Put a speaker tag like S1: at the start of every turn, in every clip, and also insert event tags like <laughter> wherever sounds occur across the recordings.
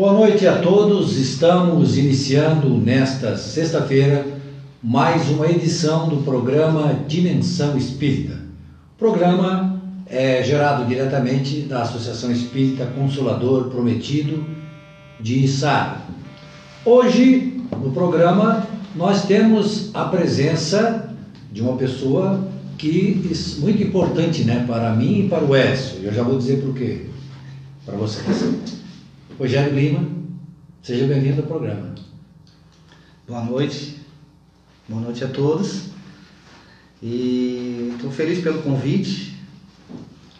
S1: Boa noite a todos. Estamos iniciando nesta sexta-feira mais uma edição do programa Dimensão Espírita. O programa é gerado diretamente da Associação Espírita Consolador Prometido de Sara. Hoje, no programa, nós temos a presença de uma pessoa que é muito importante né, para mim e para o Edson. Eu já vou dizer por quê. Para vocês. Rogério Lima, seja bem-vindo ao programa.
S2: Boa noite, boa noite a todos. E estou feliz pelo convite.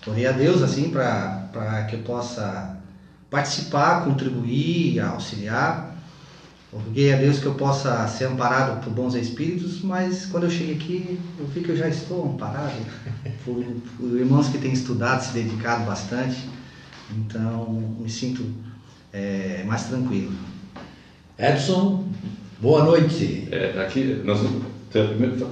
S2: Orei a Deus assim para que eu possa participar, contribuir, auxiliar. Roguei a Deus que eu possa ser amparado por bons espíritos, mas quando eu cheguei aqui, eu vi que eu já estou amparado <laughs> por, por irmãos que têm estudado, se dedicado bastante. Então, me sinto é, mais tranquilo.
S1: Edson, boa noite.
S3: É, aqui, nós,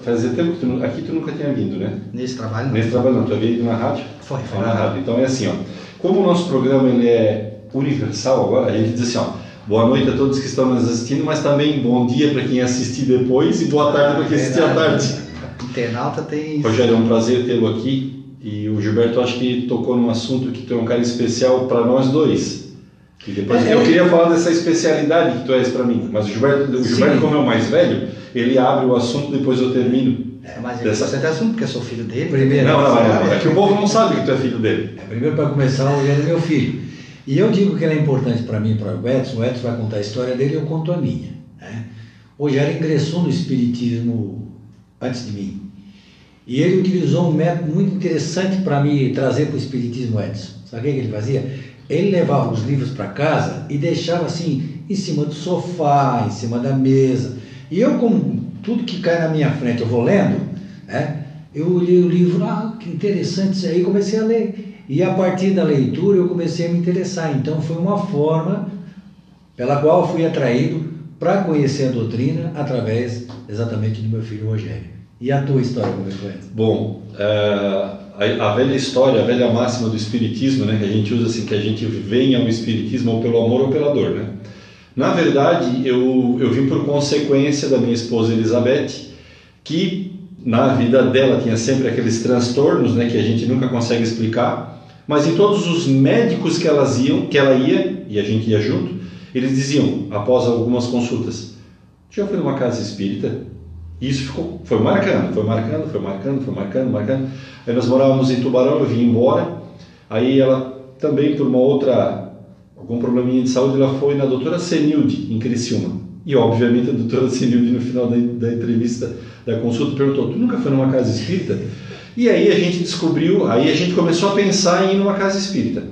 S3: fazia tempo que tu, aqui tu nunca tinha vindo, né?
S2: Nesse trabalho não.
S3: Nesse trabalho não, tu havia ido na rádio?
S2: Foi, foi.
S3: Na rádio. Então é assim, ó, como o nosso programa ele é universal agora, a gente diz assim, ó, boa noite a todos que estão nos assistindo, mas também bom dia para quem assistir depois e boa tarde para quem assistir à tarde.
S2: Internauta tem...
S3: Rogério, é um prazer tê-lo aqui e o Gilberto acho que tocou num assunto que tu é um cara especial para nós dois e depois, é, eu queria falar dessa especialidade que tu és para mim, mas o Gilberto, o Gilberto como é o mais velho, ele abre o assunto depois eu termino.
S2: É, mas dessa... você tem assunto porque eu sou filho dele.
S1: Primeiro,
S3: não, não, não, é que o povo não sabe que tu é filho dele.
S1: É, primeiro para começar, o Rogério é meu filho. E eu digo que ele é importante para mim e para o Edson, o Edson vai contar a história dele e eu conto a minha. Né? O Rogério ingressou no Espiritismo antes de mim. E ele utilizou um método muito interessante para me trazer para o Espiritismo, Edson. Sabe o que ele fazia? Ele levava os livros para casa e deixava assim, em cima do sofá, em cima da mesa. E eu, como tudo que cai na minha frente, eu vou lendo, né? eu li o livro, ah, que interessante isso aí, comecei a ler. E a partir da leitura eu comecei a me interessar. Então foi uma forma pela qual fui atraído para conhecer a doutrina através exatamente do meu filho Rogério. E a tua história, como é que foi?
S3: Bom, uh a, a, velha história, a velha máxima do espiritismo, né, que a gente usa assim, que a gente vem ao espiritismo ou pelo amor ou pela dor, né? Na verdade, eu, eu vim por consequência da minha esposa Elizabeth, que na vida dela tinha sempre aqueles transtornos, né, que a gente nunca consegue explicar, mas em todos os médicos que elas iam, que ela ia e a gente ia junto, eles diziam após algumas consultas: "Já foi numa casa espírita?" E isso ficou, foi marcando, foi marcando, foi marcando, foi marcando, marcando. Aí nós morávamos em Tubarão, eu vim embora. Aí ela também, por uma outra, algum probleminha de saúde, ela foi na doutora Senilde, em Criciúma. E obviamente a doutora Senilde, no final da, da entrevista, da consulta, perguntou: Tu nunca foi numa casa espírita? E aí a gente descobriu, aí a gente começou a pensar em ir numa casa espírita.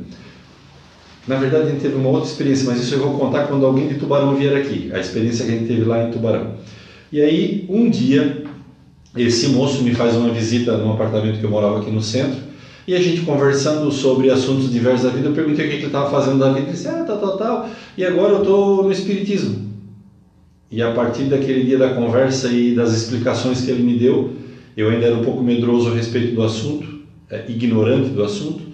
S3: Na verdade, a gente teve uma outra experiência, mas isso eu vou contar quando alguém de Tubarão vier aqui, a experiência que a gente teve lá em Tubarão. E aí, um dia, esse moço me faz uma visita num apartamento que eu morava aqui no centro, e a gente conversando sobre assuntos diversos da vida, eu perguntei o que ele estava fazendo da vida, ele disse, ah, tal, tal, tal, e agora eu estou no Espiritismo. E a partir daquele dia da conversa e das explicações que ele me deu, eu ainda era um pouco medroso a respeito do assunto, é, ignorante do assunto,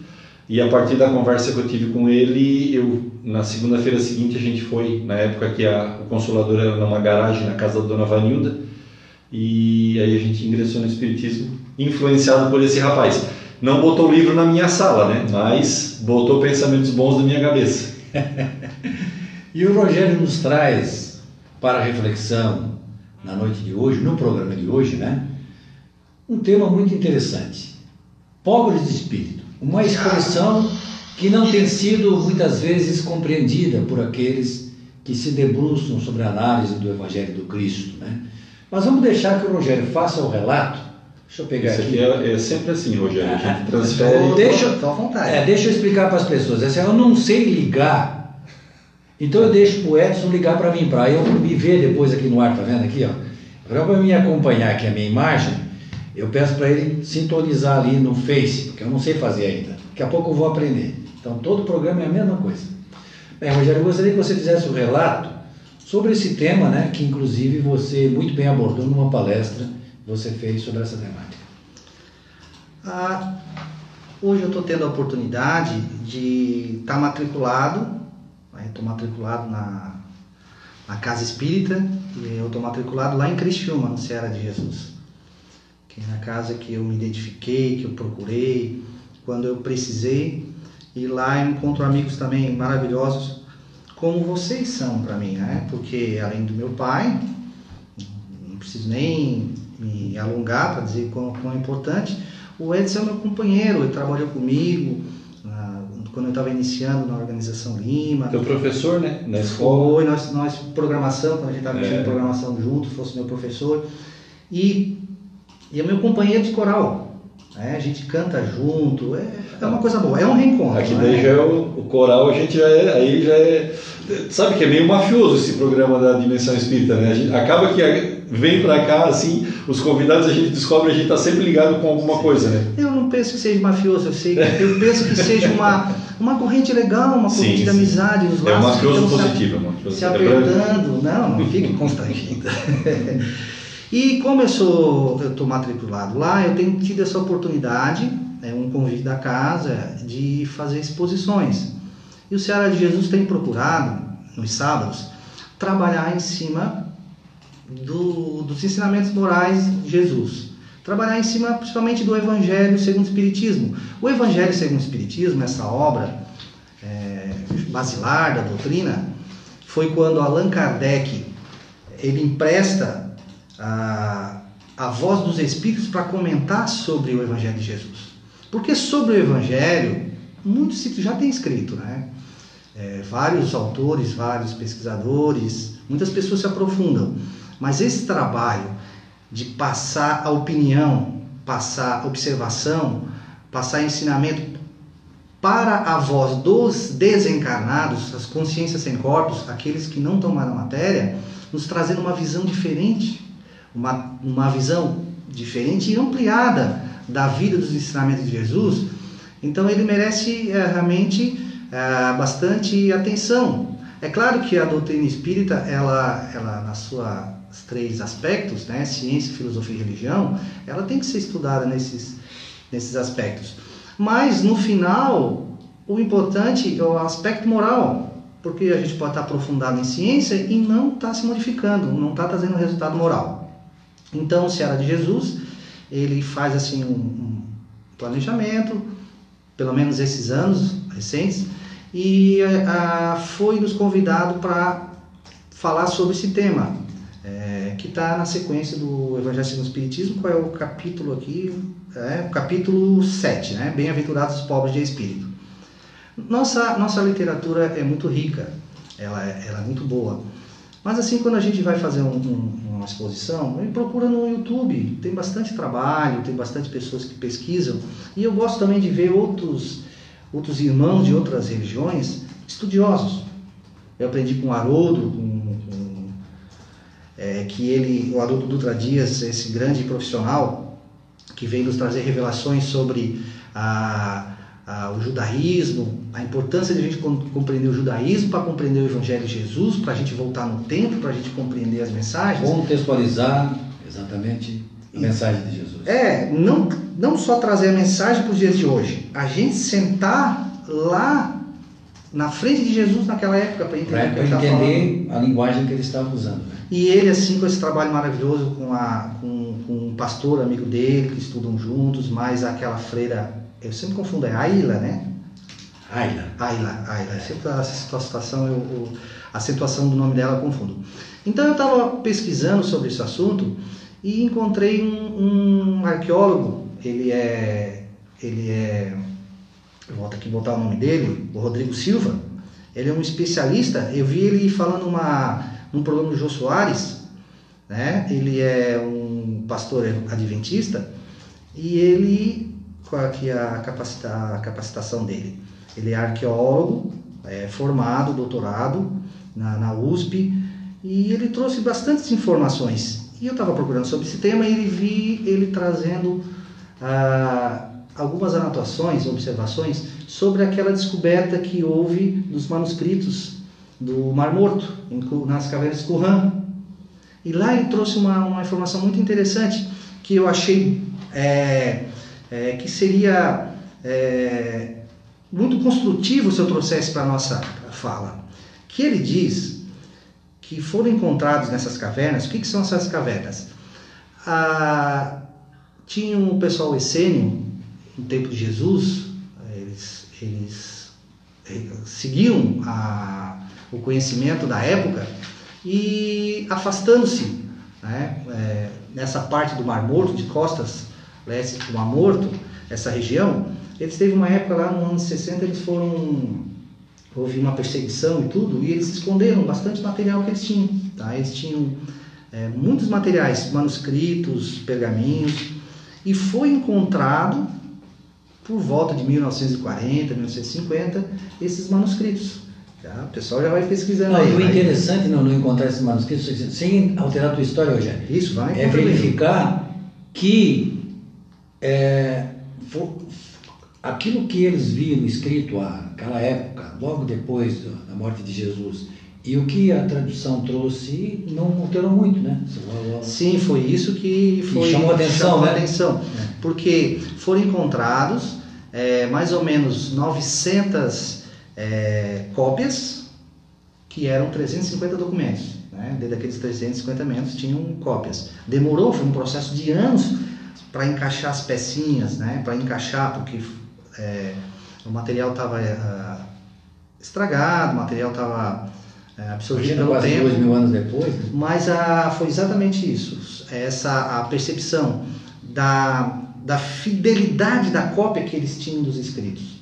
S3: e a partir da conversa que eu tive com ele, eu na segunda-feira seguinte a gente foi, na época que a, o consolador era numa garagem na casa da dona Vanilda, e aí a gente ingressou no Espiritismo, influenciado por esse rapaz. Não botou o livro na minha sala, né? Mas botou pensamentos bons na minha cabeça. <laughs>
S1: e o Rogério nos traz para reflexão na noite de hoje, no programa de hoje, né? Um tema muito interessante. Pobres de espírito. Uma expressão que não tem sido muitas vezes compreendida por aqueles que se debruçam sobre a análise do Evangelho do Cristo, né? Mas vamos deixar que o Rogério faça o relato. Deixa eu pegar
S3: Isso
S1: aqui.
S3: aqui é, é, sempre assim, Rogério. A gente ah, transfere.
S1: Deixa, à vontade. É, deixa eu explicar para as pessoas. Assim, eu não sei ligar. Então eu deixo para o Edson ligar para mim, para eu me ver depois aqui no ar, tá vendo aqui, ó? Para me acompanhar aqui a minha imagem, eu peço para ele sintonizar ali no Face, porque eu não sei fazer ainda. Daqui a pouco eu vou aprender. Então todo programa é a mesma coisa. Bem, Rogério, eu gostaria que você fizesse um relato sobre esse tema, né, que inclusive você muito bem abordou numa palestra que você fez sobre essa temática.
S2: Ah, hoje eu estou tendo a oportunidade de estar tá matriculado Estou matriculado na, na Casa Espírita e eu estou matriculado lá em Criciúma, no Ceará de Jesus. Que na casa que eu me identifiquei, que eu procurei, quando eu precisei. E lá eu encontro amigos também maravilhosos, como vocês são para mim, né? Porque além do meu pai, não preciso nem me alongar para dizer quão, quão é importante, o Edson é meu companheiro, ele trabalhou comigo, quando eu estava iniciando na organização Lima.
S3: Teu professor, né? Na escola.
S2: Foi, nós, nós programação, quando a gente estava é. programação junto, fosse meu professor. E, e é meu companheiro de coral. Né? A gente canta junto, é, é uma coisa boa, é um reencontro.
S3: Aqui daí né? já é o, o, coral, a gente já é, aí já é. Sabe que é meio mafioso esse programa da Dimensão Espírita, né? A gente, acaba que vem para cá, assim, os convidados a gente descobre a gente está sempre ligado com alguma coisa, né?
S2: Eu não penso que seja mafioso, eu sei, eu penso que seja uma, uma corrente legal, uma corrente sim, de amizade, os
S3: laços. É uma mafioso positivo,
S2: se, se apertando, não, não fique constrangido. <laughs> e como eu sou, eu estou matriculado lá, eu tenho tido essa oportunidade, né, um convite da casa, de fazer exposições. E o Ceará de Jesus tem procurado, nos sábados, trabalhar em cima do, dos ensinamentos morais de Jesus. Trabalhar em cima principalmente do Evangelho segundo o Espiritismo. O Evangelho segundo o Espiritismo, essa obra é, basilar da doutrina, foi quando Allan Kardec ele empresta a, a voz dos Espíritos para comentar sobre o Evangelho de Jesus. Porque sobre o Evangelho, muitos já tem escrito, né? É, vários autores, vários pesquisadores, muitas pessoas se aprofundam. Mas esse trabalho de passar a opinião, passar observação, passar ensinamento para a voz dos desencarnados, as consciências sem corpos, aqueles que não na matéria, nos trazendo uma visão diferente, uma, uma visão diferente e ampliada da vida dos ensinamentos de Jesus. Então ele merece é, realmente é, bastante atenção. É claro que a doutrina espírita, ela, ela na sua três aspectos, né, ciência, filosofia e religião, ela tem que ser estudada nesses, nesses aspectos. Mas no final, o importante é o aspecto moral, porque a gente pode estar aprofundado em ciência e não está se modificando, não está trazendo resultado moral. Então, o Ceará de Jesus, ele faz assim um, um planejamento, pelo menos esses anos recentes, e a, foi nos convidado para falar sobre esse tema, é, que está na sequência do Evangelho segundo o Espiritismo, qual é o capítulo aqui? É, o capítulo 7, né? Bem-aventurados os pobres de espírito. Nossa, nossa literatura é muito rica, ela é, ela é muito boa. Mas assim, quando a gente vai fazer um, um, uma exposição, procura no YouTube, tem bastante trabalho, tem bastante pessoas que pesquisam, e eu gosto também de ver outros, outros irmãos de outras religiões estudiosos. Eu aprendi com Haroldo, com é, que ele, o Haroldo Dutra Dias, esse grande profissional, que vem nos trazer revelações sobre a, a, o judaísmo, a importância de a gente compreender o judaísmo para compreender o Evangelho de Jesus, para a gente voltar no tempo, para a gente compreender as mensagens.
S1: Contextualizar, exatamente, a mensagem de Jesus.
S2: É, não, não só trazer a mensagem para os dias de hoje, a gente sentar lá na frente de Jesus naquela época para entender,
S1: pra, pra entender a linguagem que ele estava usando. Né?
S2: E ele, assim, com esse trabalho maravilhoso com, a, com, com um pastor amigo dele, que estudam juntos, mais aquela freira, eu sempre confundo, é Aila, né?
S1: Aila.
S2: Aila, Aila. Sempre a situação, eu, eu, a acentuação do nome dela eu confundo. Então eu estava pesquisando sobre esse assunto e encontrei um, um arqueólogo, ele é, ele é eu volto aqui botar o nome dele, o Rodrigo Silva, ele é um especialista, eu vi ele falando uma, num programa do Jô Soares, né? ele é um pastor adventista, e ele, qual aqui é a, capacita, a capacitação dele? Ele é arqueólogo, é, formado, doutorado na, na USP, e ele trouxe bastantes informações. E eu estava procurando sobre esse tema e ele vi ele trazendo ah, algumas anotações, observações sobre aquela descoberta que houve dos manuscritos do Mar Morto, nas cavernas de Qumran. E lá ele trouxe uma, uma informação muito interessante que eu achei é, é, que seria é, muito construtivo se eu trouxesse para a nossa fala. que ele diz que foram encontrados nessas cavernas. O que, que são essas cavernas? Ah, tinha um pessoal essênio, no tempo de Jesus, eles, eles, eles seguiam a, o conhecimento da época e afastando-se né, é, nessa parte do Mar Morto, de costas leste do Mar Morto, essa região, eles teve uma época lá no ano 60, eles foram houve uma perseguição e tudo, e eles esconderam bastante material que eles tinham. Tá? Eles tinham é, muitos materiais, manuscritos, pergaminhos, e foi encontrado por volta de 1940, 1950 esses manuscritos. Tá? O pessoal já vai pesquisando
S1: não,
S2: aí.
S1: E o interessante não, não encontrar esses manuscritos, sem alterar a tua história, Rogério,
S2: Isso, vai
S1: é verificar que é, aquilo que eles viram escrito naquela época, logo depois da morte de Jesus, e o que a tradução trouxe não alterou muito, né?
S2: Sim, foi isso que foi
S1: chamou atenção,
S2: chamou
S1: né?
S2: atenção, é. porque foram encontrados é, mais ou menos 900 é, cópias que eram 350 documentos, né? Dentro daqueles 350 metros tinham cópias. Demorou, foi um processo de anos para encaixar as pecinhas, né? Para encaixar porque é, o material estava uh, estragado, o material estava é, absorvido pelo
S1: quase
S2: tempo.
S1: dois mil anos depois. Né?
S2: Mas a, foi exatamente isso, essa a percepção da, da fidelidade da cópia que eles tinham dos escritos.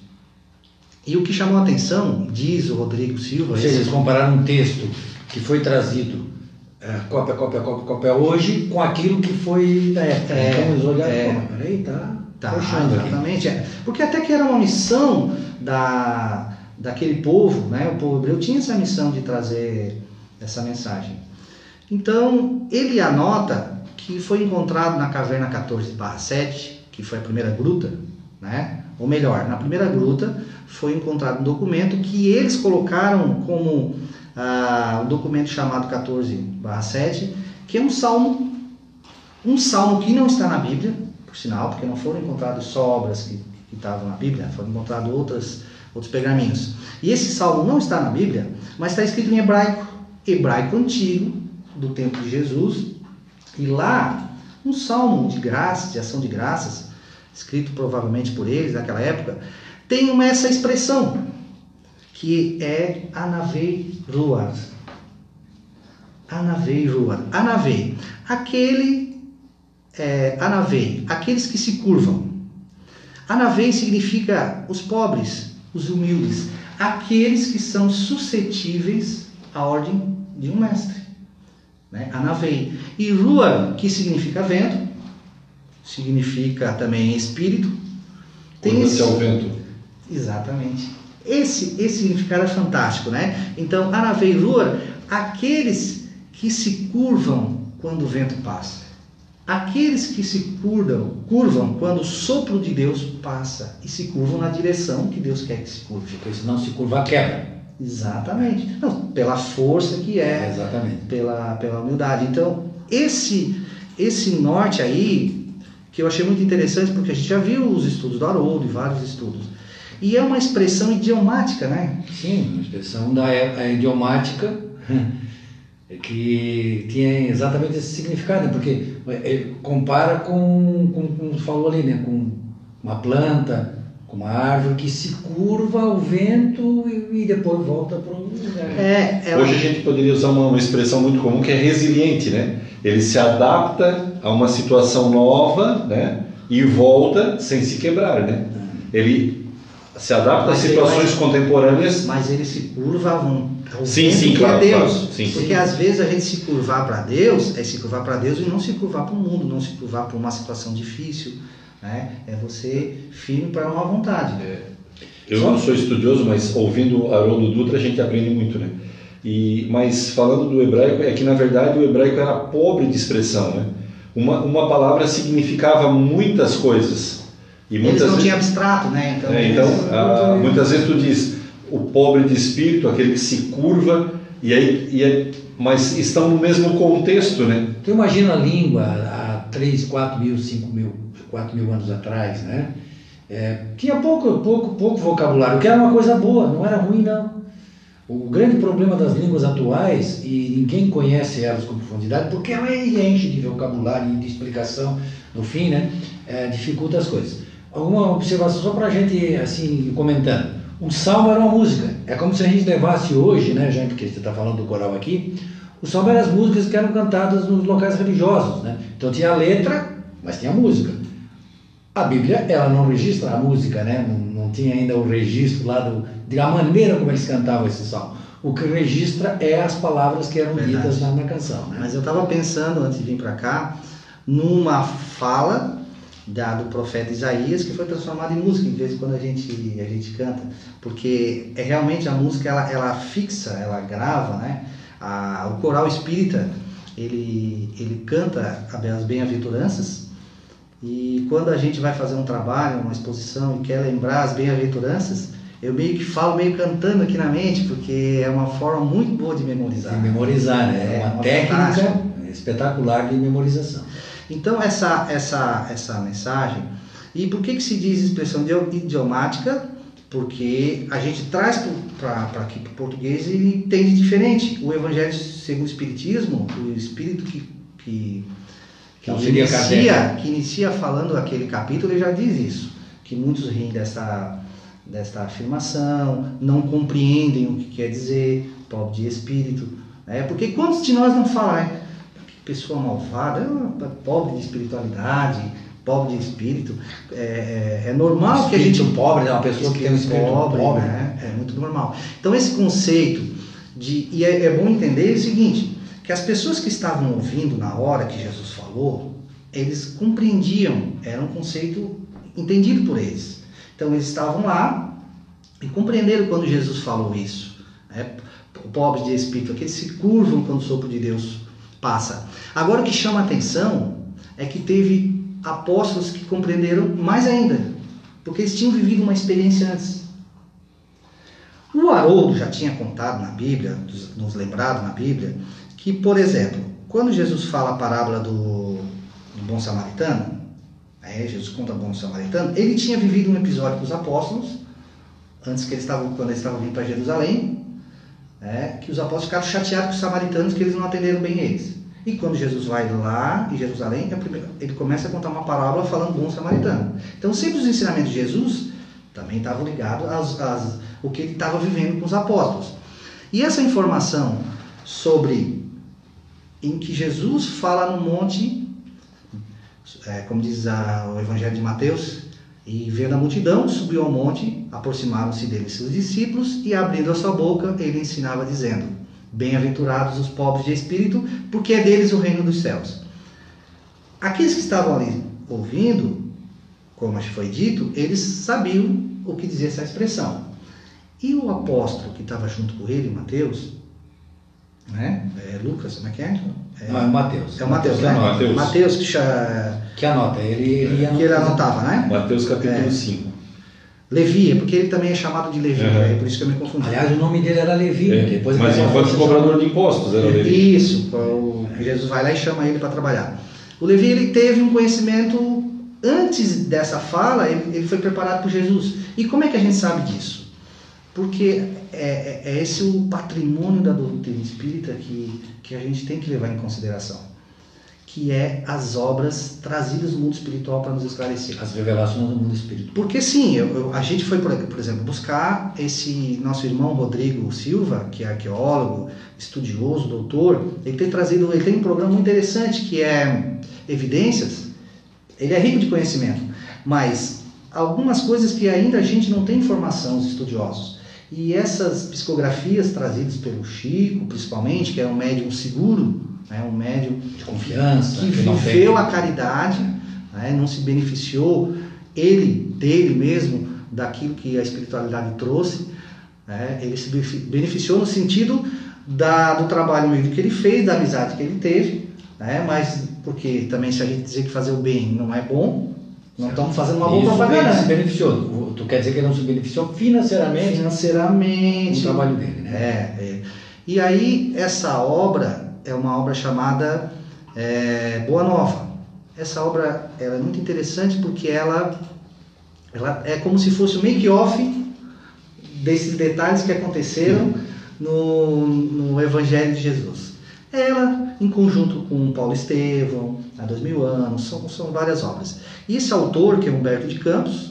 S2: E o que chamou a atenção, diz o Rodrigo Silva...
S1: Ou seja, eles compararam um texto que foi trazido é, cópia, cópia, cópia, cópia hoje com aquilo que foi da época.
S2: É,
S1: então eles olharam
S2: é,
S1: peraí, tá,
S2: tá exatamente. É. Porque até que era uma missão da, daquele povo, né? o povo hebreu tinha essa missão de trazer essa mensagem. Então, ele anota que foi encontrado na caverna 14 7, que foi a primeira gruta, né? ou melhor, na primeira gruta foi encontrado um documento que eles colocaram como ah, um documento chamado 14 7, que é um salmo, um salmo que não está na Bíblia, por sinal, porque não foram encontradas só obras que, que estavam na Bíblia, foram encontradas outras, outros pergaminhos. E esse salmo não está na Bíblia, mas está escrito em hebraico, hebraico antigo, do tempo de Jesus, e lá, um salmo de graça, de ação de graças, escrito provavelmente por eles naquela época, tem uma, essa expressão, que é Anavei Ruar. Anavei. Anavei, aquele, é, Anavei, aqueles que se curvam. Anavei significa os pobres, os humildes, aqueles que são suscetíveis à ordem de um mestre. Né? Anavei. E Ruar, que significa vento, significa também espírito.
S3: Tem esse... ao vento.
S2: Exatamente. Esse, esse significado é fantástico, né? Então, Anavei Ruar, aqueles que se curvam quando o vento passa. Aqueles que se curvam, curvam quando o sopro de Deus passa e se curvam na direção que Deus quer que se curve.
S1: Porque se não se curvar, quebra.
S2: Exatamente. Não, pela força que é,
S1: é, exatamente.
S2: Pela, pela humildade. Então, esse, esse norte aí, que eu achei muito interessante, porque a gente já viu os estudos do Haroldo e vários estudos. E é uma expressão idiomática, né?
S1: Sim, uma expressão da é, idiomática <laughs> que tinha exatamente esse significado, porque ele compara com, com, como falou ali, né? com uma planta, com uma árvore que se curva ao vento e, e depois volta para o lugar.
S2: É, ela...
S3: Hoje a gente poderia usar uma, uma expressão muito comum que é resiliente, né? Ele se adapta a uma situação nova, né? E volta sem se quebrar, né? Ele se adapta mas a situações contemporâneas.
S2: Mas ele se curva ao
S3: sim, sim,
S2: que
S3: claro,
S2: é Deus.
S3: Claro, sim,
S2: Porque
S3: sim.
S2: às vezes a gente se curvar para Deus é se curvar para Deus e não se curvar para o mundo, não se curvar para uma situação difícil. Né? É você firme para uma vontade.
S3: É. Eu não sou estudioso, mas ouvindo Haroldo Dutra a gente aprende muito, né? E, mas falando do hebraico, é que na verdade o hebraico era pobre de expressão, né? Uma, uma palavra significava muitas coisas.
S2: E muitas eles não tinham abstrato, né?
S3: Então, é, então a, muitas vezes tu diz o pobre de espírito, aquele que se curva, e aí, e é, mas estão no mesmo contexto, né?
S1: Tu imagina a língua há 3, 4 mil, 5 mil, 4 mil anos atrás, né? É, tinha pouco, pouco, pouco vocabulário, que era uma coisa boa, não era ruim não. O grande problema das línguas atuais, e ninguém conhece elas com profundidade, porque ela enche de vocabulário e de explicação, no fim, né, é, dificulta as coisas. Alguma observação só para a gente, assim, comentando. Um salmo era uma música. É como se a gente levasse hoje, né, já porque você está falando do coral aqui, o salmo eram as músicas que eram cantadas nos locais religiosos, né? Então tinha a letra, mas tinha a música. A Bíblia, ela não registra a música, né? Não, não tinha ainda o registro lá do, da maneira como eles cantavam esse salmo. O que registra é as palavras que eram
S2: Verdade.
S1: ditas na, na canção, né?
S2: Mas eu estava pensando, antes de vir para cá, numa fala da, do profeta Isaías que foi transformada em música, em vez de quando a gente, a gente canta. Porque é realmente a música, ela, ela fixa, ela grava, né? A, o coral espírita, ele, ele canta as bem-aventuranças e quando a gente vai fazer um trabalho, uma exposição e quer lembrar as bem-aventuranças, eu meio que falo meio cantando aqui na mente, porque é uma forma muito boa de memorizar.
S1: De memorizar, né? É
S2: É,
S1: uma
S2: uma
S1: técnica
S2: fantástica.
S1: espetacular de memorização.
S2: Então essa essa essa mensagem e por que que se diz expressão idio- idiomática? Porque a gente traz para aqui para o português e ele entende diferente. O Evangelho segundo o Espiritismo, o Espírito que que, que, inicia, que inicia falando aquele capítulo, ele já diz isso, que muitos riem dessa desta afirmação, não compreendem o que quer dizer, pobre de espírito. Né? Porque quantos de nós não falam, né? Pessoa malvada, é pobre de espiritualidade, pobre de espírito. É, é, é normal que a gente.
S1: Espírito pobre é uma pessoa que tem um espírito pobre,
S2: né? É muito normal. Então esse conceito de. E é, é bom entender o seguinte, que as pessoas que estavam ouvindo na hora que Jesus falou, eles compreendiam, era um conceito entendido por eles. Então eles estavam lá e compreenderam quando Jesus falou isso. Né? Pobres de espírito, aqueles se curvam quando o sopro de Deus passa. Agora o que chama a atenção é que teve apóstolos que compreenderam mais ainda, porque eles tinham vivido uma experiência antes. O Haroldo já tinha contado na Bíblia, nos lembrado na Bíblia, que, por exemplo, quando Jesus fala a parábola do, do bom samaritano, né, Jesus conta o bom samaritano, ele tinha vivido um episódio com os apóstolos, antes que eles estavam, quando eles estavam vindo para Jerusalém, né, que os apóstolos ficaram chateados com os samaritanos que eles não atenderam bem eles. E quando Jesus vai lá em Jerusalém, é ele começa a contar uma parábola falando do bom samaritano. Então, sempre os ensinamentos de Jesus também estavam ligados às, às, que ele estava vivendo com os apóstolos. E essa informação sobre em que Jesus fala no monte, é, como diz a- o Evangelho de Mateus, e vendo a multidão, subiu ao monte, aproximaram-se dele seus discípulos, e abrindo a sua boca, ele ensinava dizendo: Bem-aventurados os pobres de espírito, porque é deles o reino dos céus. Aqueles que estavam ali ouvindo, como foi dito, eles sabiam o que dizia essa expressão. E o apóstolo que estava junto com ele, Mateus, né? É Lucas, como é que é? É,
S1: Não, é o Mateus.
S2: é o Mateus,
S1: que
S2: né?
S3: Mateus.
S2: Mateus que, cha-
S1: Que anota. Ele, ele,
S2: que ele anotava, né?
S3: Mateus capítulo
S2: É.
S3: 5.
S2: Levi, é porque ele também é chamado de Levi,
S3: Uhum.
S2: é por isso que eu me confundi.
S1: Aliás, o nome dele era Levi.
S3: É,
S1: Depois
S3: mas
S1: ele
S3: enquanto cobrador de impostos era Levi.
S2: É Isso, o, Jesus vai lá e chama ele para trabalhar. O Levi ele teve um conhecimento antes dessa fala, ele, ele foi preparado por Jesus. E como é que a gente sabe disso? Porque é, é- é esse o patrimônio da doutrina espírita que, que a gente tem que levar em consideração, que é as obras trazidas do mundo espiritual para nos esclarecer.
S1: As revelações do mundo espiritual.
S2: Porque sim, eu- eu- a gente foi, por, por exemplo, buscar esse nosso irmão Rodrigo Silva, que é arqueólogo, estudioso, doutor, ele tem trazido, ele tem um programa muito interessante que é Evidências. Ele é rico de conhecimento, mas algumas coisas que ainda a gente não tem informação, os estudiosos. E essas psicografias trazidas pelo Chico, principalmente, que é um médium seguro, né, um médium
S1: De confiança.
S2: que viveu a caridade, né, não se beneficiou ele dele mesmo daquilo que a espiritualidade trouxe, né, ele se benefi- beneficiou no sentido da, do trabalho que ele fez, da amizade que ele teve, né, mas porque também se a gente dizer que fazer o bem não é bom, não estamos fazendo uma boa propaganda.
S1: ele se beneficiou. Tu quer dizer que ele não se beneficiou financeiramente
S2: Financeiramente,
S1: no trabalho dele, né?
S2: É, é. E aí, essa obra é uma obra chamada é, Boa Nova. Essa obra é muito interessante porque ela, ela é como se fosse o make-off desses detalhes que aconteceram no, no Evangelho de Jesus. Ela, em conjunto com Paulo Estevão, há dois mil anos, são, são várias obras. E esse autor, que é Humberto de Campos,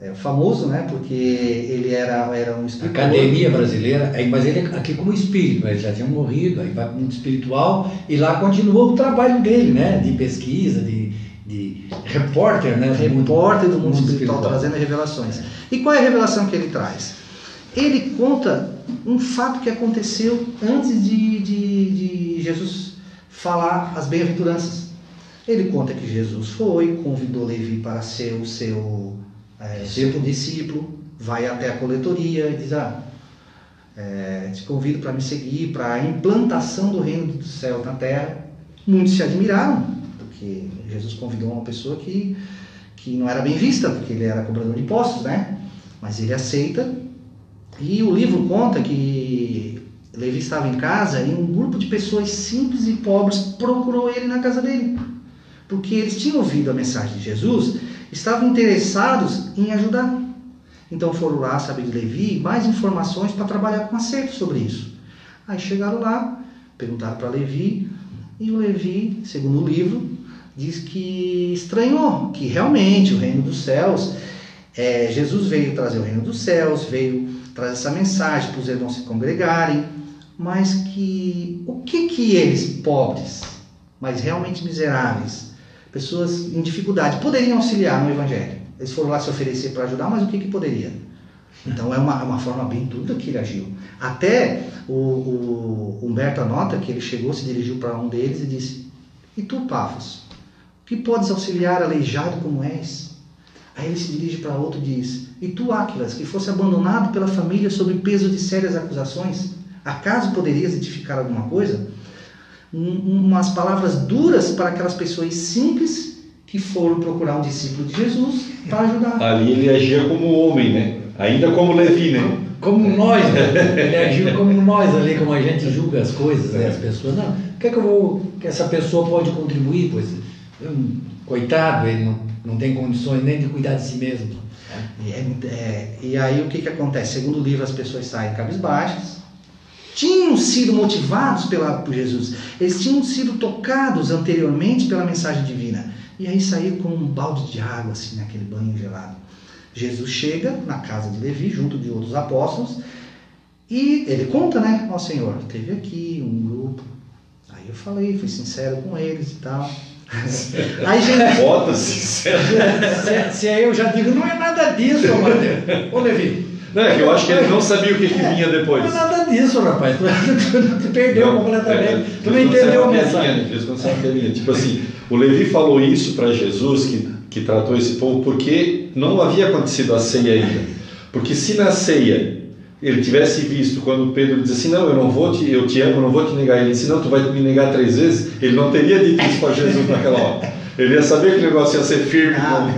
S2: é famoso, né? Porque ele era, era um escritor.
S1: Academia brasileira, mas ele é aqui como espírito, ele já tinha morrido, aí vai para o mundo espiritual e lá continuou o trabalho dele, né? De pesquisa, de, de repórter, né?
S2: Do repórter do mundo, mundo espiritual, espiritual, trazendo revelações. E qual é a revelação que ele traz? Ele conta um fato que aconteceu antes de, de, de Jesus falar as bem-aventuranças. Ele conta que Jesus foi, convidou Levi para ser o seu é, seu discípulo, vai até a coletoria e diz: Ah, é, te convido para me seguir para a implantação do reino do céu na terra. Muitos se admiraram, porque Jesus convidou uma pessoa que, que não era bem vista, porque ele era cobrador de impostos, né? Mas ele aceita. E o livro conta que Levi estava em casa e um grupo de pessoas simples e pobres procurou ele na casa dele. Porque eles tinham ouvido a mensagem de Jesus estavam interessados em ajudar. Então foram lá saber de Levi mais informações para trabalhar com acerto sobre isso. Aí chegaram lá, perguntaram para Levi, e o Levi, segundo o livro, diz que estranhou que realmente o reino dos céus, é, Jesus veio trazer o reino dos céus, veio trazer essa mensagem para os irmãos se congregarem, mas que o que que eles pobres, mas realmente miseráveis, pessoas em dificuldade, poderiam auxiliar no Evangelho. Eles foram lá se oferecer para ajudar, mas o que, que poderia? Então é uma, é uma forma bem dura que ele agiu. Até o, o Humberto anota que ele chegou, se dirigiu para um deles e disse: E tu, Pafos, que podes auxiliar aleijado como és? Aí ele se dirige para outro e diz: E tu, Áquilas, que fosse abandonado pela família sob peso de sérias acusações, acaso poderias edificar alguma coisa? Umas palavras duras para aquelas pessoas simples que foram procurar um discípulo de Jesus para ajudar.
S3: Ali ele agia como homem, né? Ainda como Levi, né?
S1: Como <laughs> nós, né? Ele agiu como nós ali, como a gente julga as coisas, né? as pessoas. Não, o que é que eu vou. que essa pessoa pode contribuir? Pois, coitado, ele não, não tem condições nem de cuidar de si mesmo.
S2: É, é, e aí o que, que acontece? Segundo o livro, as pessoas saem cabisbaixas, tinham sido motivados pela, por Jesus, eles tinham sido tocados anteriormente pela mensagem divina. E aí saíram com um balde de água, assim, naquele banho gelado. Jesus chega na casa de Levi, junto de outros apóstolos, e ele conta, né? Ó oh, Senhor, teve aqui um grupo. Aí eu falei, fui sincero com eles e tal. <laughs>
S3: Aí gente. Bota sincero. <laughs>
S1: Se, se aí eu já digo, não é nada disso, Mateus. Ô Levi,
S3: não, é que eu acho que ele não sabia o que, que vinha depois. Não
S1: é nada disso, rapaz. <laughs> Tu, tu perdeu não, completamente. É, tu não entendeu a mensagem.
S3: Né? Tipo assim, o Levi falou isso para Jesus, que, que tratou esse povo, porque não havia acontecido a ceia ainda. Porque se na ceia ele tivesse visto quando Pedro diz assim, não, eu não vou te, eu te amo, eu não vou te negar. Ele disse, não, tu vai me negar três vezes. Ele não teria dito isso para Jesus naquela hora. Ele ia saber que o negócio ia ser firme. Ah,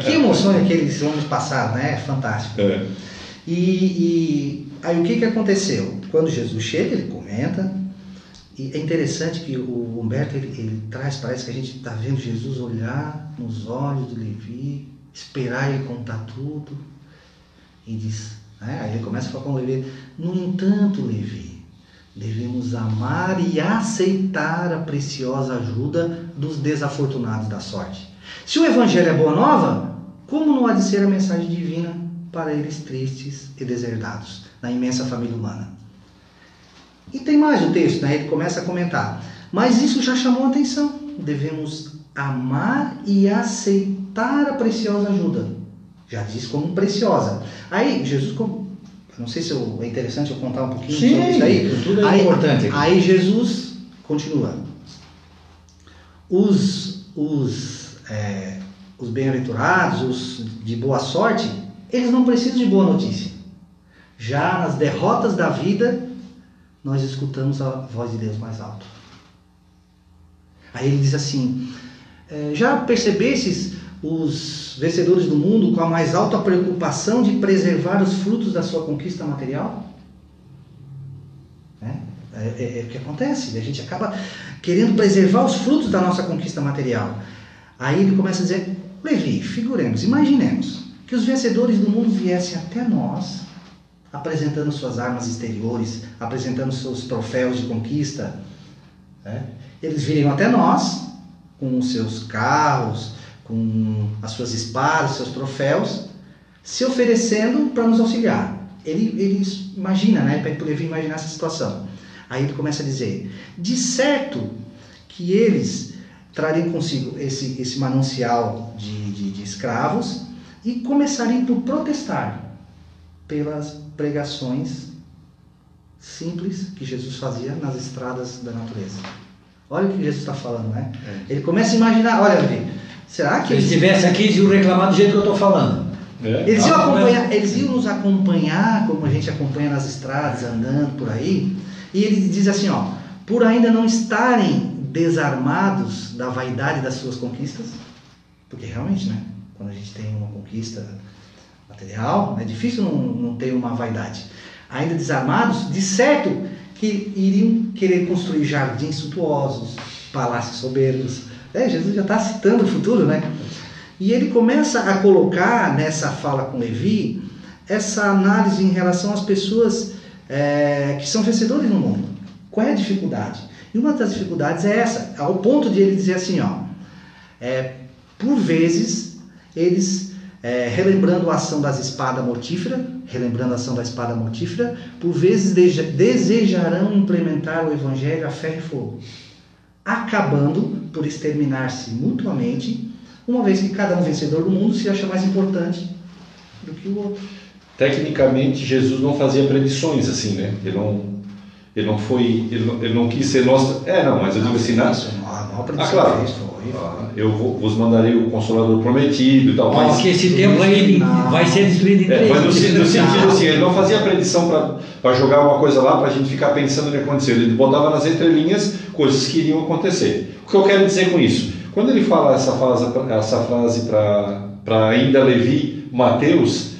S2: que emoção aqueles homens passaram, né? Fantástico. É. E, e aí o que, que aconteceu? Quando Jesus chega, ele comenta, e é interessante que o Humberto ele, ele traz, parece que a gente está vendo Jesus olhar nos olhos do Levi, esperar ele contar tudo, e diz, né? aí ele começa a falar com o Levi, no entanto, Levi, devemos amar e aceitar a preciosa ajuda dos desafortunados da sorte. Se o Evangelho é boa nova, como não há de ser a mensagem divina para eles tristes e deserdados, na imensa família humana. E tem mais o texto, né? ele começa a comentar. Mas isso já chamou a atenção. Devemos amar e aceitar a preciosa ajuda. Já diz como preciosa. Aí, Jesus, não sei se é interessante eu contar um pouquinho
S1: Sim, sobre isso aí. Tudo é aí, importante.
S2: Aqui. Aí Jesus continua. Os, os, é, os bem-aventurados, os de boa sorte, eles não precisam de boa notícia. Já nas derrotas da vida, nós escutamos a voz de Deus mais alto. Aí ele diz assim: é, Já percebestes os vencedores do mundo com a mais alta preocupação de preservar os frutos da sua conquista material? É, é, é, é o que acontece, a gente acaba querendo preservar os frutos da nossa conquista material. Aí ele começa a dizer: Levi, figuremos, imaginemos que os vencedores do mundo viessem até nós apresentando suas armas exteriores, apresentando seus troféus de conquista. Né? Eles viriam até nós com os seus carros, com as suas espadas, seus troféus, se oferecendo para nos auxiliar. Ele, ele imagina, né? Para Levi imaginar essa situação. Aí ele começa a dizer: de certo que eles trariam consigo esse, esse manancial de, de, de escravos e começariam por protestar pelas pregações simples que Jesus fazia nas estradas da natureza. Olha o que Jesus está falando, né? É. Ele começa a imaginar, olha, Levi, será que...
S1: Se eles estivessem aqui, eles iam reclamar do jeito que eu estou falando.
S2: É. Eles, iam acompanhar, eles iam nos acompanhar, como a gente acompanha nas estradas, andando por aí, e ele diz assim, ó, por ainda não estarem desarmados da vaidade das suas conquistas, porque realmente, né, quando a gente tem uma conquista material, é difícil não, não ter uma vaidade. Ainda desarmados, de certo que iriam querer construir jardins suntuosos, palácios soberbos. É, Jesus já está citando o futuro, né? E ele começa a colocar nessa fala com Levi essa análise em relação às pessoas é, que são vencedores no mundo. Qual é a dificuldade? E uma das dificuldades é essa, ao ponto de ele dizer assim, ó, é, por vezes eles é, relembrando a ação das espadas mortíferas, relembrando a ação da espada mortífera, por vezes desejarão implementar o evangelho a ferro e fogo, acabando por exterminar-se mutuamente, uma vez que cada um vencedor do mundo se acha mais importante do que o outro.
S3: Tecnicamente, Jesus não fazia predições assim, né? Ele não, ele não foi, ele não, ele não quis ser nosso. É, não, mas eu digo assim, na... ah, claro. Ah, eu vos mandarei o Consolador prometido e tal.
S1: Mas que esse tempo aí vai ser destruído em
S3: três. É, mas no, no sentido assim, ele não fazia predição para jogar uma coisa lá para a gente ficar pensando no que aconteceu. Ele botava nas entrelinhas coisas que iriam acontecer. O que eu quero dizer com isso? Quando ele fala essa frase, essa frase para ainda Levi, Mateus,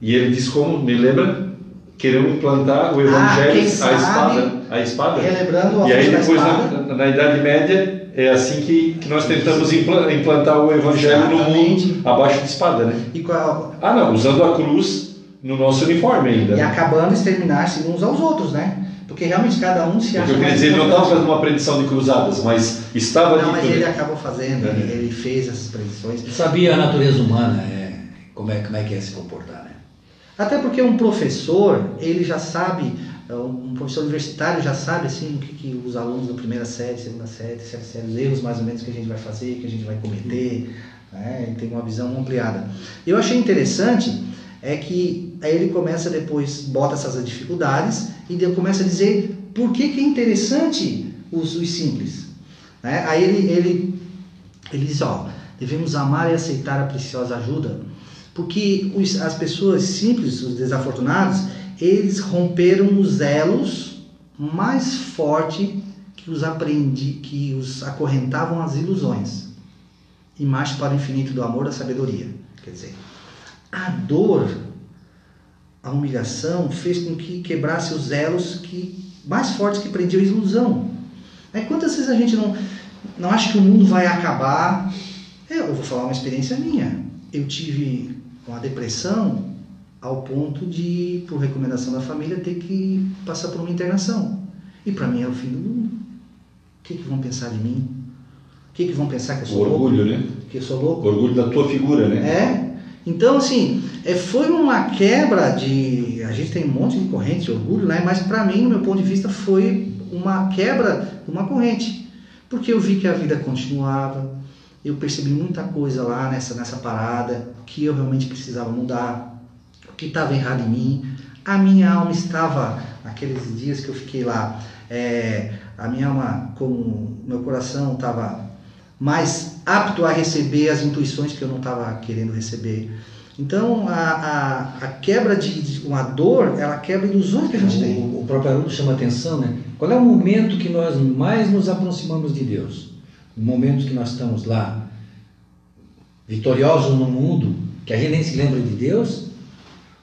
S3: e ele diz como, me lembra? Queremos implantar o evangelho, ah, a espada, a espada.
S2: Relembrando
S3: e aí depois na, na, Idade Média é assim que, que nós tentamos implantar o evangelho Exatamente. no mundo abaixo de espada, né?
S2: E qual...
S3: Ah, não, usando a cruz no nosso uniforme ainda.
S2: E acabando exterminar-se uns aos outros, né? Porque realmente cada um se acha.
S3: Porque eu queria dizer, ele não estava fazendo uma predição de cruzadas, mas estava
S2: Não, mas ele acabou fazendo, é. ele, ele, fez essas predições.
S1: Sabia a natureza humana, é, como, é, como é que é se comportar, né?
S2: Até porque um professor, ele já sabe, um professor universitário já sabe assim o que, que os alunos da primeira série, segunda série, terceira série, os erros mais ou menos que a gente vai fazer, que a gente vai cometer, né? tem uma visão ampliada. Eu achei interessante é que aí ele começa depois, bota essas dificuldades e ele começa a dizer por que, que é interessante os, os simples. Né? Aí ele, ele, ele diz, ó, devemos amar e aceitar a preciosa ajuda, porque os, as pessoas simples, os desafortunados, eles romperam os elos mais forte que os aprendi, que os acorrentavam às ilusões, e mais para o infinito do amor da sabedoria. Quer dizer, a dor, a humilhação fez com que quebrasse os elos que mais fortes que prendiam a ilusão. É, quantas vezes a gente não, não acha que o mundo vai acabar? É, eu vou falar uma experiência minha. Eu tive uma depressão ao ponto de, por recomendação da família, ter que passar por uma internação. E para mim é o fim do mundo. O que, que vão pensar de mim? O que, que vão pensar que eu sou
S3: o orgulho, louco? né?
S2: Que eu sou louco.
S3: O orgulho da tua figura, né?
S2: É. Então, assim, é, foi uma quebra de. A gente tem um monte de corrente de orgulho, né? mas para mim, no meu ponto de vista, foi uma quebra de uma corrente. Porque eu vi que a vida continuava, eu percebi muita coisa lá nessa, nessa parada, que eu realmente precisava mudar, que estava errado em mim. A minha alma estava, naqueles dias que eu fiquei lá, é, a minha alma, como meu coração estava mais apto a receber as intuições que eu não estava querendo receber. Então, a, a, a quebra de, de, uma dor, ela quebra ilusões que a gente
S1: o,
S2: tem.
S1: O próprio Haroldo chama atenção, né? Qual é o momento que nós mais nos aproximamos de Deus? O momento que nós estamos lá, vitoriosos no mundo, que a gente nem se lembra de Deus?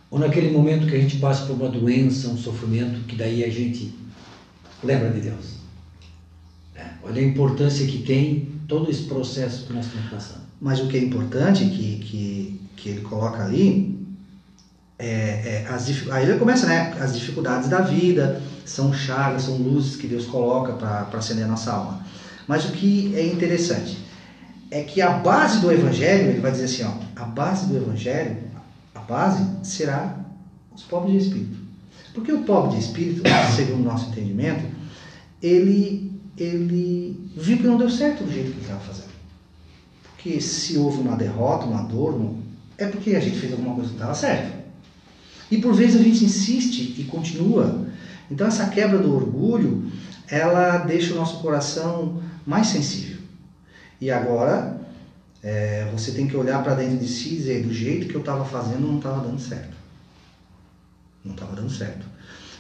S1: Ou naquele momento que a gente passa por uma doença, um sofrimento, que daí a gente lembra de Deus? É, olha a importância que tem todo esse processo que nós estamos passando.
S2: Mas o que é importante que, que, que ele coloca ali é, é, as, aí ele começa, né? As dificuldades da vida são chagas, são luzes que Deus coloca para acender a nossa alma. Mas o que é interessante é que a base do evangelho, ele vai dizer assim, ó, a base do evangelho, a base será os pobres de espírito. Porque o pobre de espírito, <coughs> segundo o nosso entendimento, ele, ele viu que não deu certo do jeito que ele estava fazendo. Porque se houve uma derrota, uma dor, é porque a gente fez alguma coisa que não estava certo. E por vezes a gente insiste e continua. Então essa quebra do orgulho, ela deixa o nosso coração mais sensível. E agora é, você tem que olhar para dentro de si e dizer, do jeito que eu estava fazendo não estava dando certo. Não estava dando certo.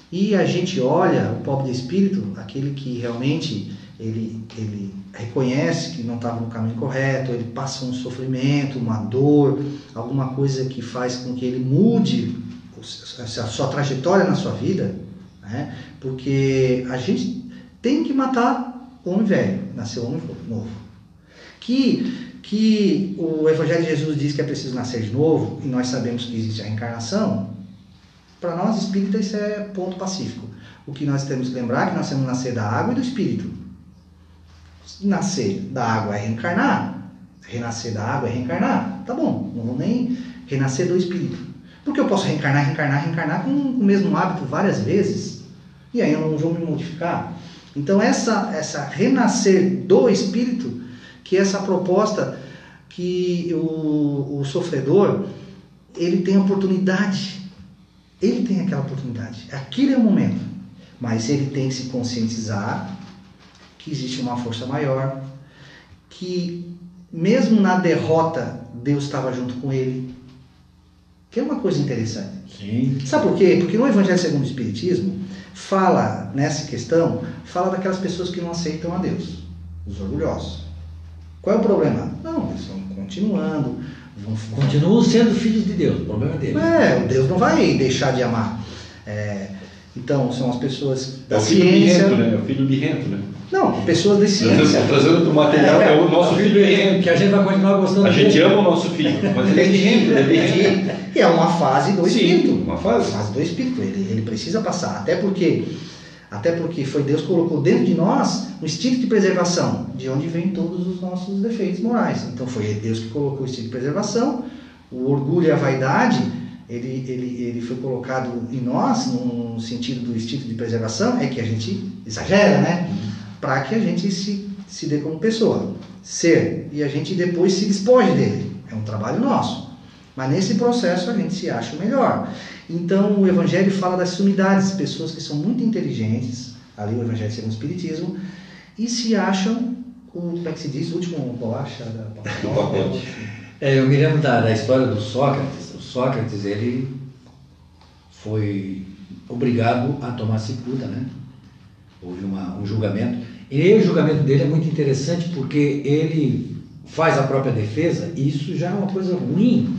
S2: E a gente olha o pobre de espírito, aquele que realmente ele, ele reconhece que não estava no caminho correto, ele passa um sofrimento, uma dor, alguma coisa que faz com que ele mude a sua trajetória na sua vida, né? porque a gente tem que matar o homem velho, nascer homem novo. Que, que o Evangelho de Jesus diz que é preciso nascer de novo, e nós sabemos que existe a reencarnação, para nós espíritas isso é ponto pacífico. O que nós temos que lembrar é que nós temos que nascer da água e do espírito. Nascer da água é reencarnar, renascer da água é reencarnar. Tá bom, não vou nem renascer do espírito. Porque eu posso reencarnar, reencarnar, reencarnar com o mesmo hábito várias vezes. E aí eu não vou me modificar. Então essa, essa renascer do espírito, que essa proposta que o, o sofredor, ele tem a oportunidade. Ele tem aquela oportunidade. Aquele é o momento. Mas ele tem que se conscientizar que existe uma força maior, que mesmo na derrota, Deus estava junto com ele, que é uma coisa interessante.
S1: Sim.
S2: Sabe por quê? Porque no Evangelho segundo o Espiritismo, fala, nessa questão, fala daquelas pessoas que não aceitam a Deus, os orgulhosos. Qual é o problema? Não, eles estão continuando. Vão,
S1: Continuam sendo filhos de Deus, o problema é deles.
S2: É, Deus não vai deixar de amar. É, então, são as pessoas
S3: É
S2: da
S3: o filho
S2: ciência.
S3: birrento, né? É o filho birrento, né?
S2: Não, pessoas de ciência.
S3: Trazendo do material, é o nosso filho birrento.
S1: Que a gente vai continuar gostando
S3: A gente
S1: dele.
S3: ama o nosso filho, mas ele é birrento, ele é birrento.
S2: E é uma fase do
S3: Sim,
S2: espírito.
S3: uma fase.
S2: fase do espírito. Ele, ele precisa passar. Até porque, até porque foi Deus que colocou dentro de nós um instinto de preservação, de onde vem todos os nossos defeitos morais. Então foi Deus que colocou o instinto de preservação. O orgulho e a vaidade, ele, ele, ele foi colocado em nós, no sentido do instinto de preservação, é que a gente exagera, né? Para que a gente se, se dê como pessoa, ser, e a gente depois se despoje dele. É um trabalho nosso. Mas nesse processo a gente se acha melhor. Então o Evangelho fala das sumidades, pessoas que são muito inteligentes, ali o Evangelho segundo o Espiritismo, e se acham, o, como é que se diz, o último bolacha da
S3: pacote. <laughs>
S1: É, eu me lembro da, da história do Sócrates. O Sócrates, ele foi obrigado a tomar cicuta, né? Houve uma, um julgamento. E o julgamento dele é muito interessante porque ele faz a própria defesa e isso já é uma coisa ruim,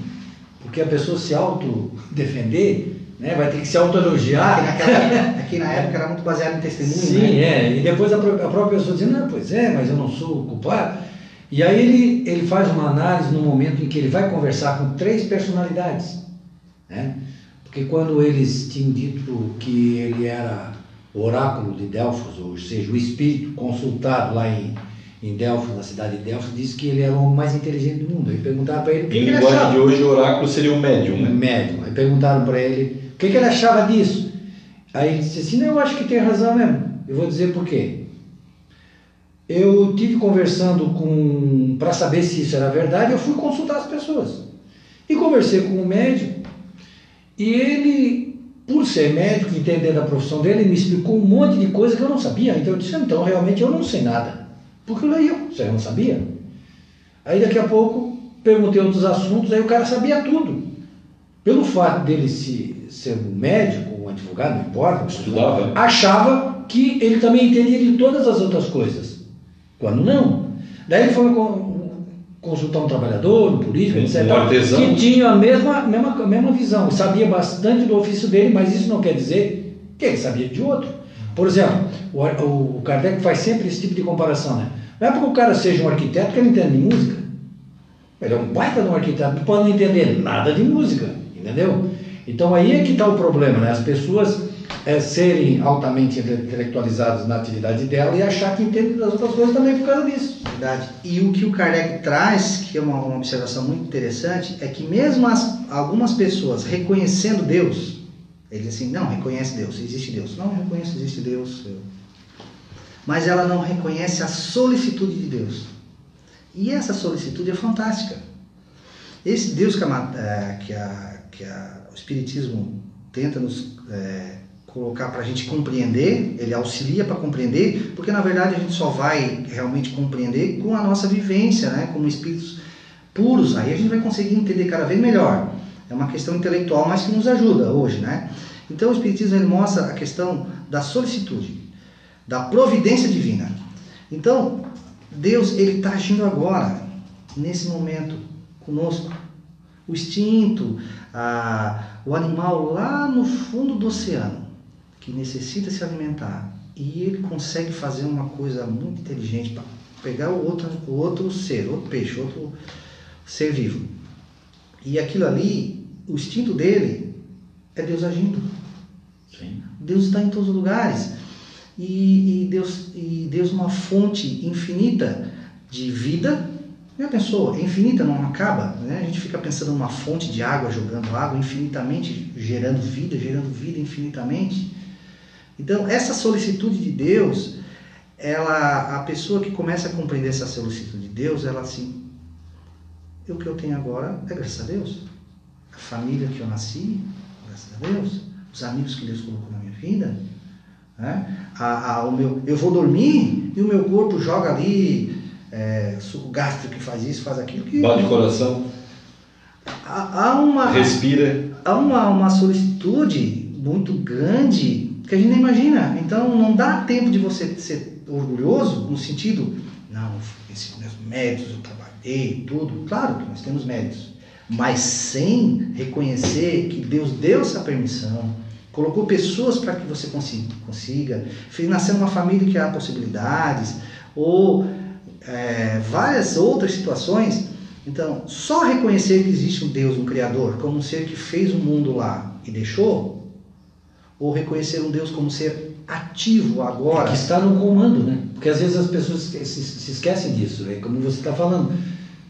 S1: porque a pessoa se auto-defender, né? Vai ter que se autoelogiar.
S2: naquela, aqui na época era muito baseado em testemunho,
S1: Sim,
S2: né?
S1: é. E depois a, pró- a própria pessoa dizendo, não, pois é, mas eu não sou culpado. E aí ele, ele faz uma análise no momento em que ele vai conversar com três personalidades. Né? Porque quando eles tinham dito que ele era oráculo de Delfos, ou seja, o espírito consultado lá em, em Delfos, na cidade de Delfos, disse que ele era o homem mais inteligente do mundo. Aí perguntaram para ele o que, ele achava.
S3: de hoje, o oráculo seria o médium, né?
S1: médium. Aí perguntaram para ele o que, que ele achava disso. Aí ele disse assim: Não, eu acho que tem razão mesmo. Eu vou dizer por quê. Eu tive conversando com. Para saber se isso era verdade, eu fui consultar as pessoas. E conversei com o médico. E ele, por ser médico, entender da profissão dele, me explicou um monte de coisa que eu não sabia. Então eu disse: Então realmente eu não sei nada. Porque eu leio, isso eu não sabia. Aí daqui a pouco perguntei outros assuntos, aí o cara sabia tudo. Pelo fato dele se, ser um médico, um advogado, não importa,
S3: Estudava, né?
S1: achava que ele também entendia de todas as outras coisas. Quando não. Daí ele foi con- consultar um trabalhador, um político,
S3: Um
S1: etc.
S3: artesão.
S1: Que tinha a mesma, mesma, mesma visão, sabia bastante do ofício dele, mas isso não quer dizer que ele sabia de outro. Por exemplo, o, o Kardec faz sempre esse tipo de comparação, né? Não é porque o cara seja um arquiteto que ele entende de música. Ele é um baita de um arquiteto, pode não entender nada de música, entendeu? Então aí é que está o problema, né? As pessoas é, serem altamente intelectualizadas na atividade dela e achar que entendem das outras coisas também por causa disso.
S2: Verdade. E o que o Kardec traz, que é uma, uma observação muito interessante, é que mesmo as, algumas pessoas reconhecendo Deus, ele diz assim, não, reconhece Deus, existe Deus. Não, reconhece, existe Deus. Mas ela não reconhece a solicitude de Deus. E essa solicitude é fantástica. Esse Deus que, a, é, que, a, que a, o Espiritismo tenta nos é, colocar para a gente compreender, ele auxilia para compreender, porque na verdade a gente só vai realmente compreender com a nossa vivência, né, como espíritos puros. Aí a gente vai conseguir entender cada vez melhor. É uma questão intelectual, mas que nos ajuda hoje, né? Então o Espiritismo ele mostra a questão da solicitude, da providência divina. Então Deus ele está agindo agora, nesse momento, conosco. O instinto, a, o animal lá no fundo do oceano, que necessita se alimentar, e ele consegue fazer uma coisa muito inteligente para pegar o outro, o outro ser, outro peixe, outro ser vivo. E aquilo ali, o instinto dele é Deus agindo. Sim. Deus está em todos os lugares. E, e, Deus, e Deus uma fonte infinita de vida. Já pensou? É infinita, não acaba. Né? A gente fica pensando numa fonte de água, jogando água infinitamente, gerando vida, gerando vida infinitamente. Então, essa solicitude de Deus, ela, a pessoa que começa a compreender essa solicitude de Deus, ela assim, o que eu tenho agora é graças a Deus. A família que eu nasci, graças a Deus. Os amigos que Deus colocou na minha vida, né? A, a, o meu, eu vou dormir e o meu corpo joga ali é, suco gástrico que faz isso, faz aquilo. Que,
S3: Bate coração.
S2: Há, há uma.
S3: Respira.
S2: Há uma, uma solicitude muito grande que a gente nem imagina. Então não dá tempo de você ser orgulhoso no sentido, não, esses meus méritos, eu trabalhei, tudo. Claro que nós temos méritos. Mas sem reconhecer que Deus deu essa permissão colocou pessoas para que você consiga, consiga, fez nascer uma família que há possibilidades, ou é, várias outras situações. Então, só reconhecer que existe um Deus, um Criador, como um ser que fez o mundo lá e deixou, ou reconhecer um Deus como um ser ativo agora.
S1: É que está no comando, né? Porque às vezes as pessoas se, se esquecem disso, né? como você está falando.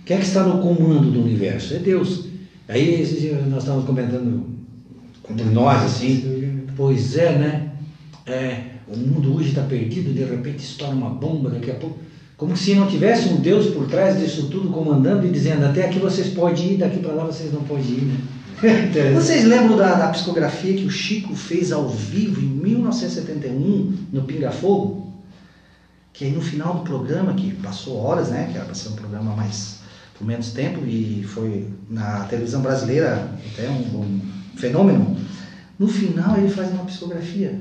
S1: Quem é que está no comando do universo? É Deus. Aí nós estávamos comentando entre nós, assim, pois é, né? É, o mundo hoje está perdido, de repente estoura uma bomba daqui a pouco. Como se não tivesse um Deus por trás disso tudo comandando e dizendo até aqui vocês podem ir, daqui para lá vocês não podem ir, né? <laughs>
S2: vocês lembram da, da, psicografia que o Chico fez ao vivo em 1971 no Pinga Fogo? Que aí no final do programa, que passou horas, né? Que era para ser um programa mais por menos tempo e foi na televisão brasileira até um, um fenômeno, no final ele faz uma psicografia.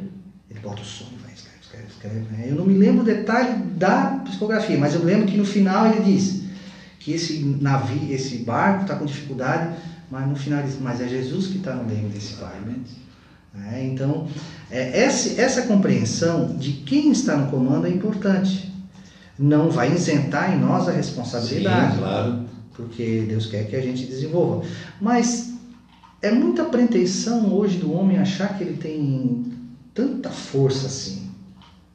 S2: Ele bota o som e vai, escreve, escreve, escreve. Né? Eu não me lembro o detalhe da psicografia, mas eu lembro que no final ele diz que esse navio, esse barco está com dificuldade, mas no final ele diz, mas é Jesus que está no meio desse barco. É, então, é, essa, essa compreensão de quem está no comando é importante. Não vai isentar em nós a responsabilidade.
S1: Sim, claro.
S2: Porque Deus quer que a gente desenvolva. Mas é muita pretensão hoje do homem achar que ele tem tanta força assim.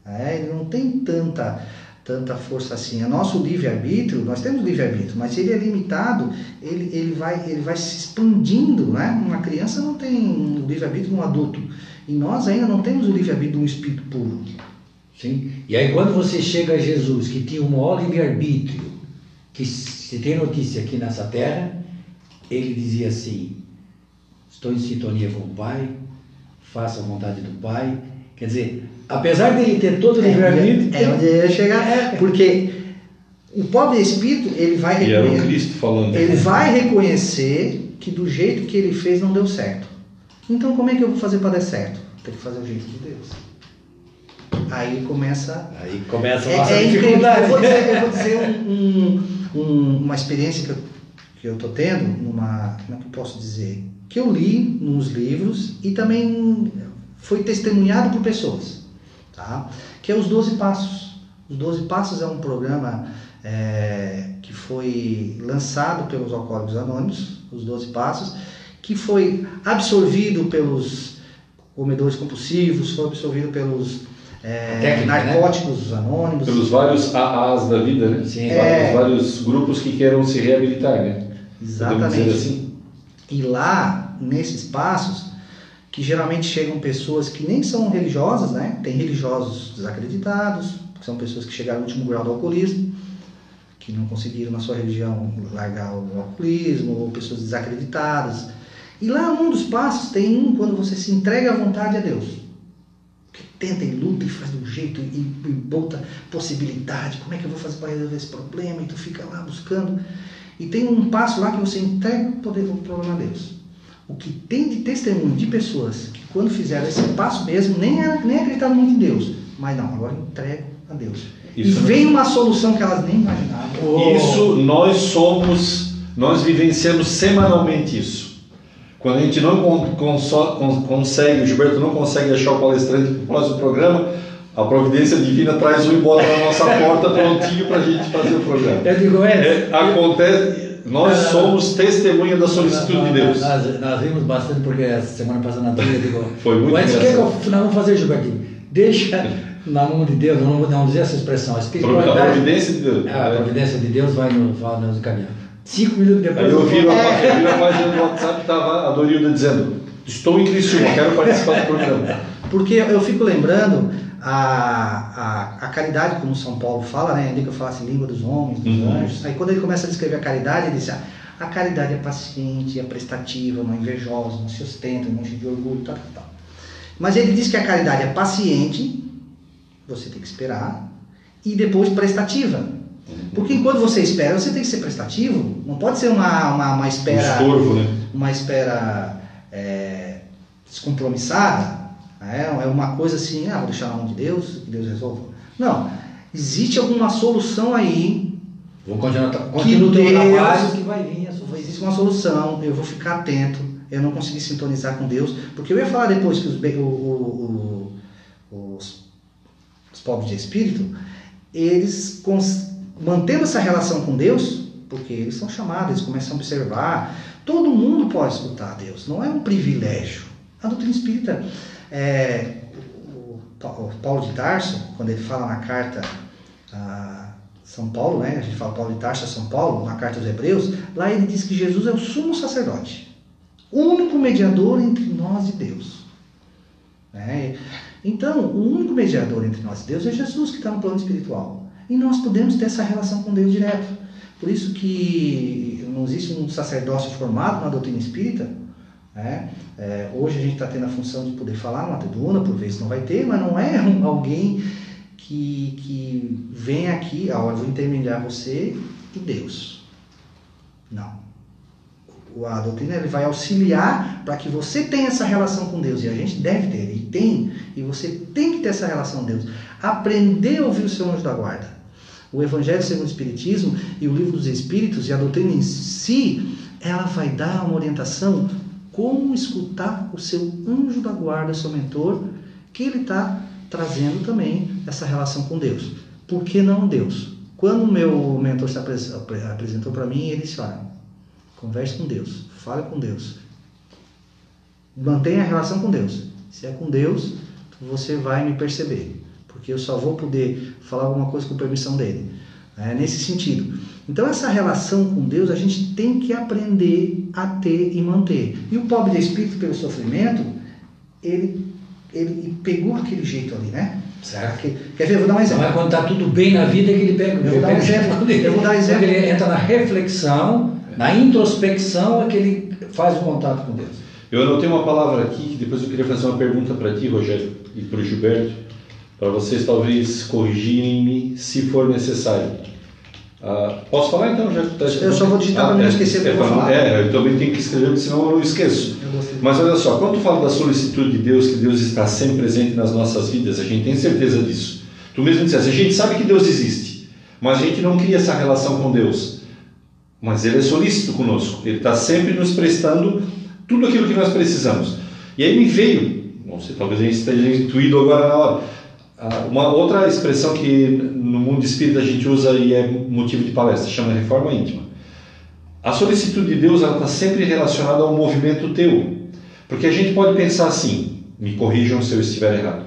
S2: É, ele não tem tanta, tanta força assim. É nosso livre-arbítrio, nós temos livre-arbítrio, mas ele é limitado, ele, ele, vai, ele vai se expandindo. Né? Uma criança não tem um livre-arbítrio um adulto. E nós ainda não temos o livre-arbítrio de um espírito puro.
S1: Sim. E aí quando você chega a Jesus, que tinha o maior livre-arbítrio, que se tem notícia aqui nessa terra, ele dizia assim, estou em sintonia com o Pai, faço a vontade do Pai. Quer dizer, apesar dele ter todo o livre-arbítrio.
S2: É, é onde ia chegar, é. porque o pobre espírito, ele vai
S3: e reconhecer. Era o Cristo falando.
S2: Ele vai reconhecer que do jeito que ele fez não deu certo. Então, como é que eu vou fazer para dar certo? Tem que fazer o jeito de Deus. Aí começa.
S1: Aí começa a nossa é, é dificuldade.
S2: Eu vou dizer, eu vou dizer um, um, uma experiência que eu, que eu tô tendo, numa. Como é que eu posso dizer? Que eu li nos livros e também foi testemunhado por pessoas, tá? que é os Doze Passos. Os Doze Passos é um programa é, que foi lançado pelos Alcoólicos Anônimos, os Doze Passos, que foi absorvido pelos comedores compulsivos, foi absorvido pelos é,
S1: Técnica, né?
S2: narcóticos anônimos.
S3: Pelos vários AAs da vida, né?
S1: Sim.
S2: É.
S3: Vários, vários grupos que queiram se reabilitar, né?
S2: Exatamente.
S3: dizer assim?
S2: E lá, nesses passos, que geralmente chegam pessoas que nem são religiosas, né? Tem religiosos desacreditados, que são pessoas que chegaram no último grau do alcoolismo, que não conseguiram na sua religião largar o alcoolismo, ou pessoas desacreditadas. E lá num dos passos tem um quando você se entrega à vontade a Deus. Que tenta e luta e faz do jeito e, e bota possibilidade. Como é que eu vou fazer para resolver esse problema? E tu fica lá buscando. E tem um passo lá que você entrega o poder o problema a Deus. O que tem de testemunho de pessoas que quando fizeram esse passo mesmo, nem, era, nem acreditavam muito em Deus. Mas não, agora entrego a Deus.
S3: Isso
S2: e
S3: não-
S2: vem uma solução que elas nem imaginavam.
S1: Oh.
S3: Isso nós somos, nós vivenciamos semanalmente isso. Quando a gente não consegue, o Gilberto não consegue achar o palestrante para o próximo programa, a providência divina traz um e bota na nossa <laughs> porta prontinho para a gente fazer o programa.
S1: Eu digo,
S3: É,
S1: é,
S3: acontece, nós
S1: Ah,
S3: somos testemunha da solicitude de Deus.
S1: Nós, nós rimos bastante porque a semana passada na eu digo, <laughs>
S3: Foi muito
S1: "Ué, o que, que
S3: engraçado.
S1: eu- nós vamos fazer, Gilbertinho? Deixa <laughs> na mão de Deus, não vamos dizer essa expressão, a
S3: A
S1: espiritualidade.
S3: providência de Deus.
S1: Ah, a providência de Deus vai nos, vai nos encaminhar. Cinco minutos depois.
S3: Aí eu vi, a,
S1: É.
S3: eu vi a página do WhatsApp estava a Dorilda dizendo: Estou em Criciúma, quero participar do programa.
S2: Porque eu fico lembrando a, a, a caridade, como São Paulo fala, né? Ainda que eu falasse língua dos homens, dos
S3: Uhum.
S2: anjos. Aí quando ele começa a descrever a caridade, ele diz: ah, a caridade é paciente, é prestativa, não é invejosa, não se ostenta, não enche de orgulho, tal, tal, tal. Mas ele diz que a caridade é paciente, você tem que esperar, e depois prestativa. Porque enquanto você espera, você tem que ser prestativo. Não pode ser uma, uma, uma
S3: Um
S2: espera
S3: estorvo, né?
S2: uma espera é, descompromissada? É uma coisa assim, ah, vou deixar na mão de Deus, que Deus resolva. Não, existe alguma solução aí,
S1: Vou continuar, continuar o teu
S2: Deus-
S1: trabalho que vai vir
S2: existe uma solução, eu vou ficar atento, eu não consegui sintonizar com Deus, porque eu ia falar depois que os, o- o- os, os pobres de espírito, eles cons- mantendo essa relação com Deus, porque eles são chamados, eles começam a observar, todo mundo pode escutar Deus, não é um privilégio. A doutrina espírita, é, o, Pa- o Paulo de Tarso, quando ele fala na carta a São Paulo, né? a gente fala Paulo de Tarso a São Paulo, na carta aos Hebreus, lá ele diz que Jesus é o sumo sacerdote, único mediador entre nós e Deus. né? Então, o único mediador entre nós e Deus é Jesus que está no plano espiritual. E nós podemos ter essa relação com Deus direto. Por isso que não existe um sacerdócio formado na doutrina espírita. Né? É, hoje a gente está tendo a função de poder falar numa tribuna, por vezes não vai ter, mas não é <laughs> um- alguém que, que vem aqui, ó, eu vou intermediar você e Deus. Não. A doutrina ele vai auxiliar para que você tenha essa relação com Deus. E a gente deve ter, e tem, e você tem que ter essa relação com Deus. Aprender a ouvir o seu anjo da guarda. O Evangelho segundo o Espiritismo e o Livro dos Espíritos e a doutrina em si, ela vai dar uma orientação como escutar o seu anjo da guarda, seu mentor, que ele está trazendo também essa relação com Deus. Por que não Deus? Quando o meu mentor se apres- apre- apresentou para mim, ele disse: Olha, converse com Deus, fale com Deus, mantenha a relação com Deus. Se é com Deus, você vai me perceber, porque eu só vou poder falar alguma coisa com permissão dele. É nesse sentido. Então, essa relação com Deus a gente tem que aprender a ter e manter. E o pobre de espírito, pelo sofrimento, ele, ele pegou aquele jeito ali, né?
S1: Certo.
S2: Quer ver? Eu vou dar um exemplo.
S1: Mas quando está tudo bem na vida é que ele pega.
S2: Eu vou dar um exemplo.
S1: ele-
S2: Eu vou dar um exemplo.
S1: Quando ele entra na reflexão, na introspecção, é que ele faz o contato com Deus.
S3: Eu anotei uma palavra aqui que depois eu queria fazer uma pergunta para ti, Rogério, e para o Gilberto, para vocês talvez corrigirem-me se for necessário. Ah, posso falar então? Já,
S2: Eu só vou digitar pra não esquecer o que eu vou
S3: pra não-
S2: falar.
S3: É, eu também tenho que escrever, senão eu não esqueço.
S2: Eu.
S3: Mas olha só, quando tu fala da solicitude de Deus, que Deus está sempre presente nas nossas vidas, a gente tem certeza disso. Tu mesmo disseste, a gente sabe que Deus existe, mas a gente não cria essa relação com Deus. Mas Ele é solícito conosco, Ele está sempre nos prestando tudo aquilo que nós precisamos. E aí me veio, não sei, talvez a gente esteja intuído agora na hora, ah, uma outra expressão que no mundo espírita a gente usa e é motivo de palestra, chama reforma íntima. a solicitude de Deus está sempre relacionada ao movimento teu. Porque a gente pode pensar assim, me corrijam se eu estiver errado.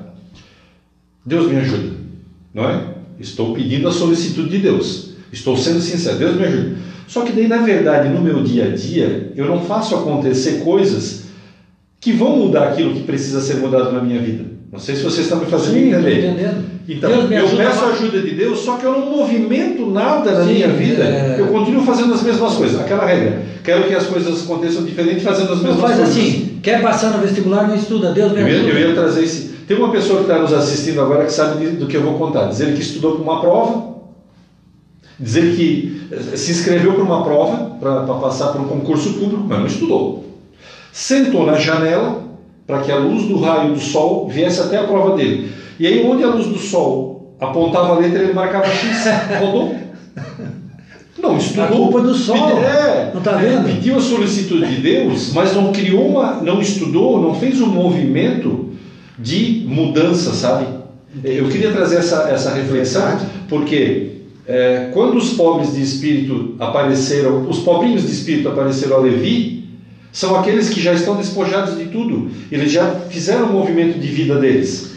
S3: Deus me ajuda, não é? Estou pedindo a solicitude de Deus. Estou sendo sincero, Deus me ajuda. Só que daí, na verdade, no meu dia a dia, eu não faço acontecer coisas que vão mudar aquilo que precisa ser mudado na minha vida. Não sei se vocês estão me fazendo
S1: Sim,
S3: entender.
S1: entendendo.
S3: Então, eu peço a ajuda de Deus, só que eu não movimento nada na
S1: Sim,
S3: minha vida.
S1: é.
S3: Eu continuo fazendo as mesmas coisas. Aquela regra. Quero que as coisas aconteçam diferente fazendo as
S1: Não
S3: mesmas
S1: faz
S3: coisas.
S1: assim, quer passar no vestibular, não estuda, Deus me
S3: Eu ia,
S1: ajuda.
S3: eu ia trazer esse. Tem uma pessoa que está nos assistindo agora que sabe do que eu vou contar. Dizer que estudou para uma prova, dizer que eh, se inscreveu para uma prova para passar por um concurso público, mas não estudou. Sentou na janela para que a luz do raio do sol viesse até a prova dele. E aí, onde a luz do sol apontava a letra, ele marcava X. <laughs> Rodou. Não estudou.
S1: A culpa é do sol.
S3: É,
S1: Não tá vendo?
S3: Pediu a solicitude de Deus, mas não criou uma, não estudou, não fez um movimento de mudança, sabe? Eu queria trazer essa, essa reflexão, porque é, quando os pobres de espírito apareceram, os pobrinhos de espírito apareceram a Levi, são aqueles que já estão despojados de tudo. Eles já fizeram o movimento de vida deles.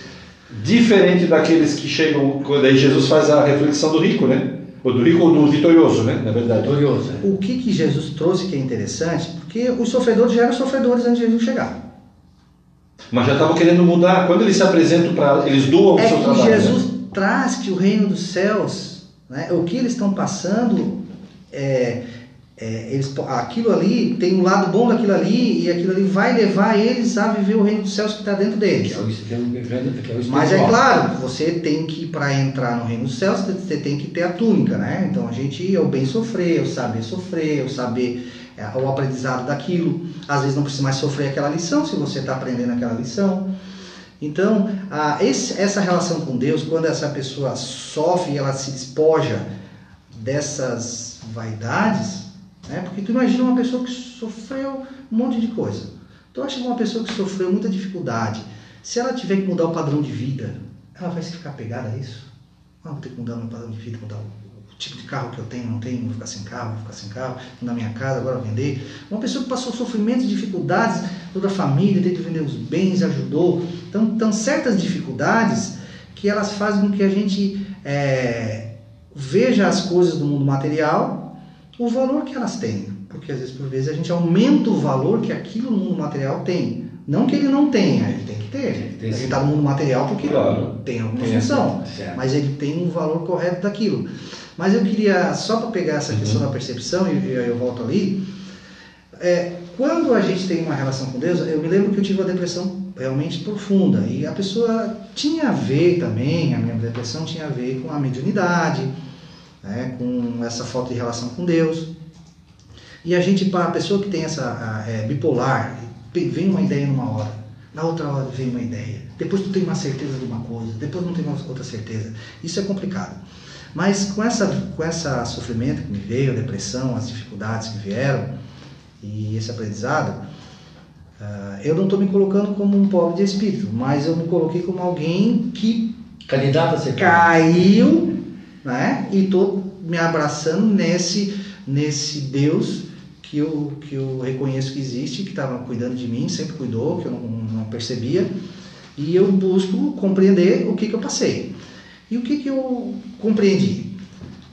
S3: Diferente daqueles que chegam, quando aí Jesus faz a reflexão do rico, né? Ou do rico ou do vitorioso, né? Na verdade.
S1: Vitorioso. é.
S2: O que, que Jesus trouxe que é interessante, porque os sofredores já eram sofredores antes de Jesus chegar.
S3: Mas já estavam querendo mudar. Quando eles se apresentam para. Eles doam o
S2: É
S3: seu
S2: que
S3: trabalho. né?
S2: Jesus traz que o reino dos céus, né, o que eles estão passando, é, é, eles, aquilo ali tem um lado bom daquilo ali e aquilo ali vai levar eles a viver o reino dos céus que está dentro deles.
S1: é que é o, que é o
S2: Mas é claro, você tem que, para entrar no reino dos céus, você tem que ter a túnica, né? Então a gente é o bem sofrer, o saber sofrer, o saber é, o aprendizado daquilo. Às vezes não precisa mais sofrer aquela lição se você está aprendendo aquela lição. Então, a, esse- essa relação com Deus, quando essa pessoa sofre e ela se despoja dessas vaidades, né? Porque tu imagina uma pessoa que sofreu um monte de coisa. Tu acha que uma pessoa que sofreu muita dificuldade, se ela tiver que mudar o padrão de vida, ela vai se ficar pegada a isso? Ah, vou ter que mudar o meu padrão de vida, mudar o, tipo de carro que eu tenho, não tenho, vou ficar sem carro, vou ficar sem carro, mudar minha casa, agora vender. Uma pessoa que passou sofrimentos, dificuldades, toda a família teve que vender os bens, ajudou. Então, então certas dificuldades que elas fazem com que a gente é, veja as coisas do mundo material, o valor que elas têm. Porque às vezes, por vezes, a gente aumenta o valor que aquilo no mundo material tem. Não que ele não tenha, ele tem que ter.
S1: Tem que ter,
S2: ele está no mundo material porque
S3: Claro.
S2: tem alguma
S1: Tem
S2: função.
S1: certo.
S2: Mas ele tem um valor correto daquilo. Mas eu queria, só para pegar essa questão da percepção, e e aí eu volto ali, é, quando a gente tem uma relação com Deus, eu me lembro que eu tive uma depressão realmente profunda. E a pessoa tinha a ver também, a minha depressão tinha a ver com a mediunidade, né, com essa falta de relação com Deus. E a gente, para a pessoa que tem essa a, é, bipolar, vem uma ideia numa hora, na outra hora vem uma ideia, depois tu tem uma certeza de uma coisa, depois não tem uma outra certeza. Isso é complicado. Mas com essa com essa sofrimento que me veio, a depressão, as dificuldades que vieram e esse aprendizado, ah, eu não estou me colocando como um pobre de espírito, mas eu me coloquei como alguém que
S1: Candidato a ser
S2: caiu, né? E tô me abraçando nesse nesse Deus que eu que eu reconheço que existe, que estava cuidando de mim, sempre cuidou, que eu não, não percebia, e eu busco compreender o que que eu passei. E o que que eu compreendi?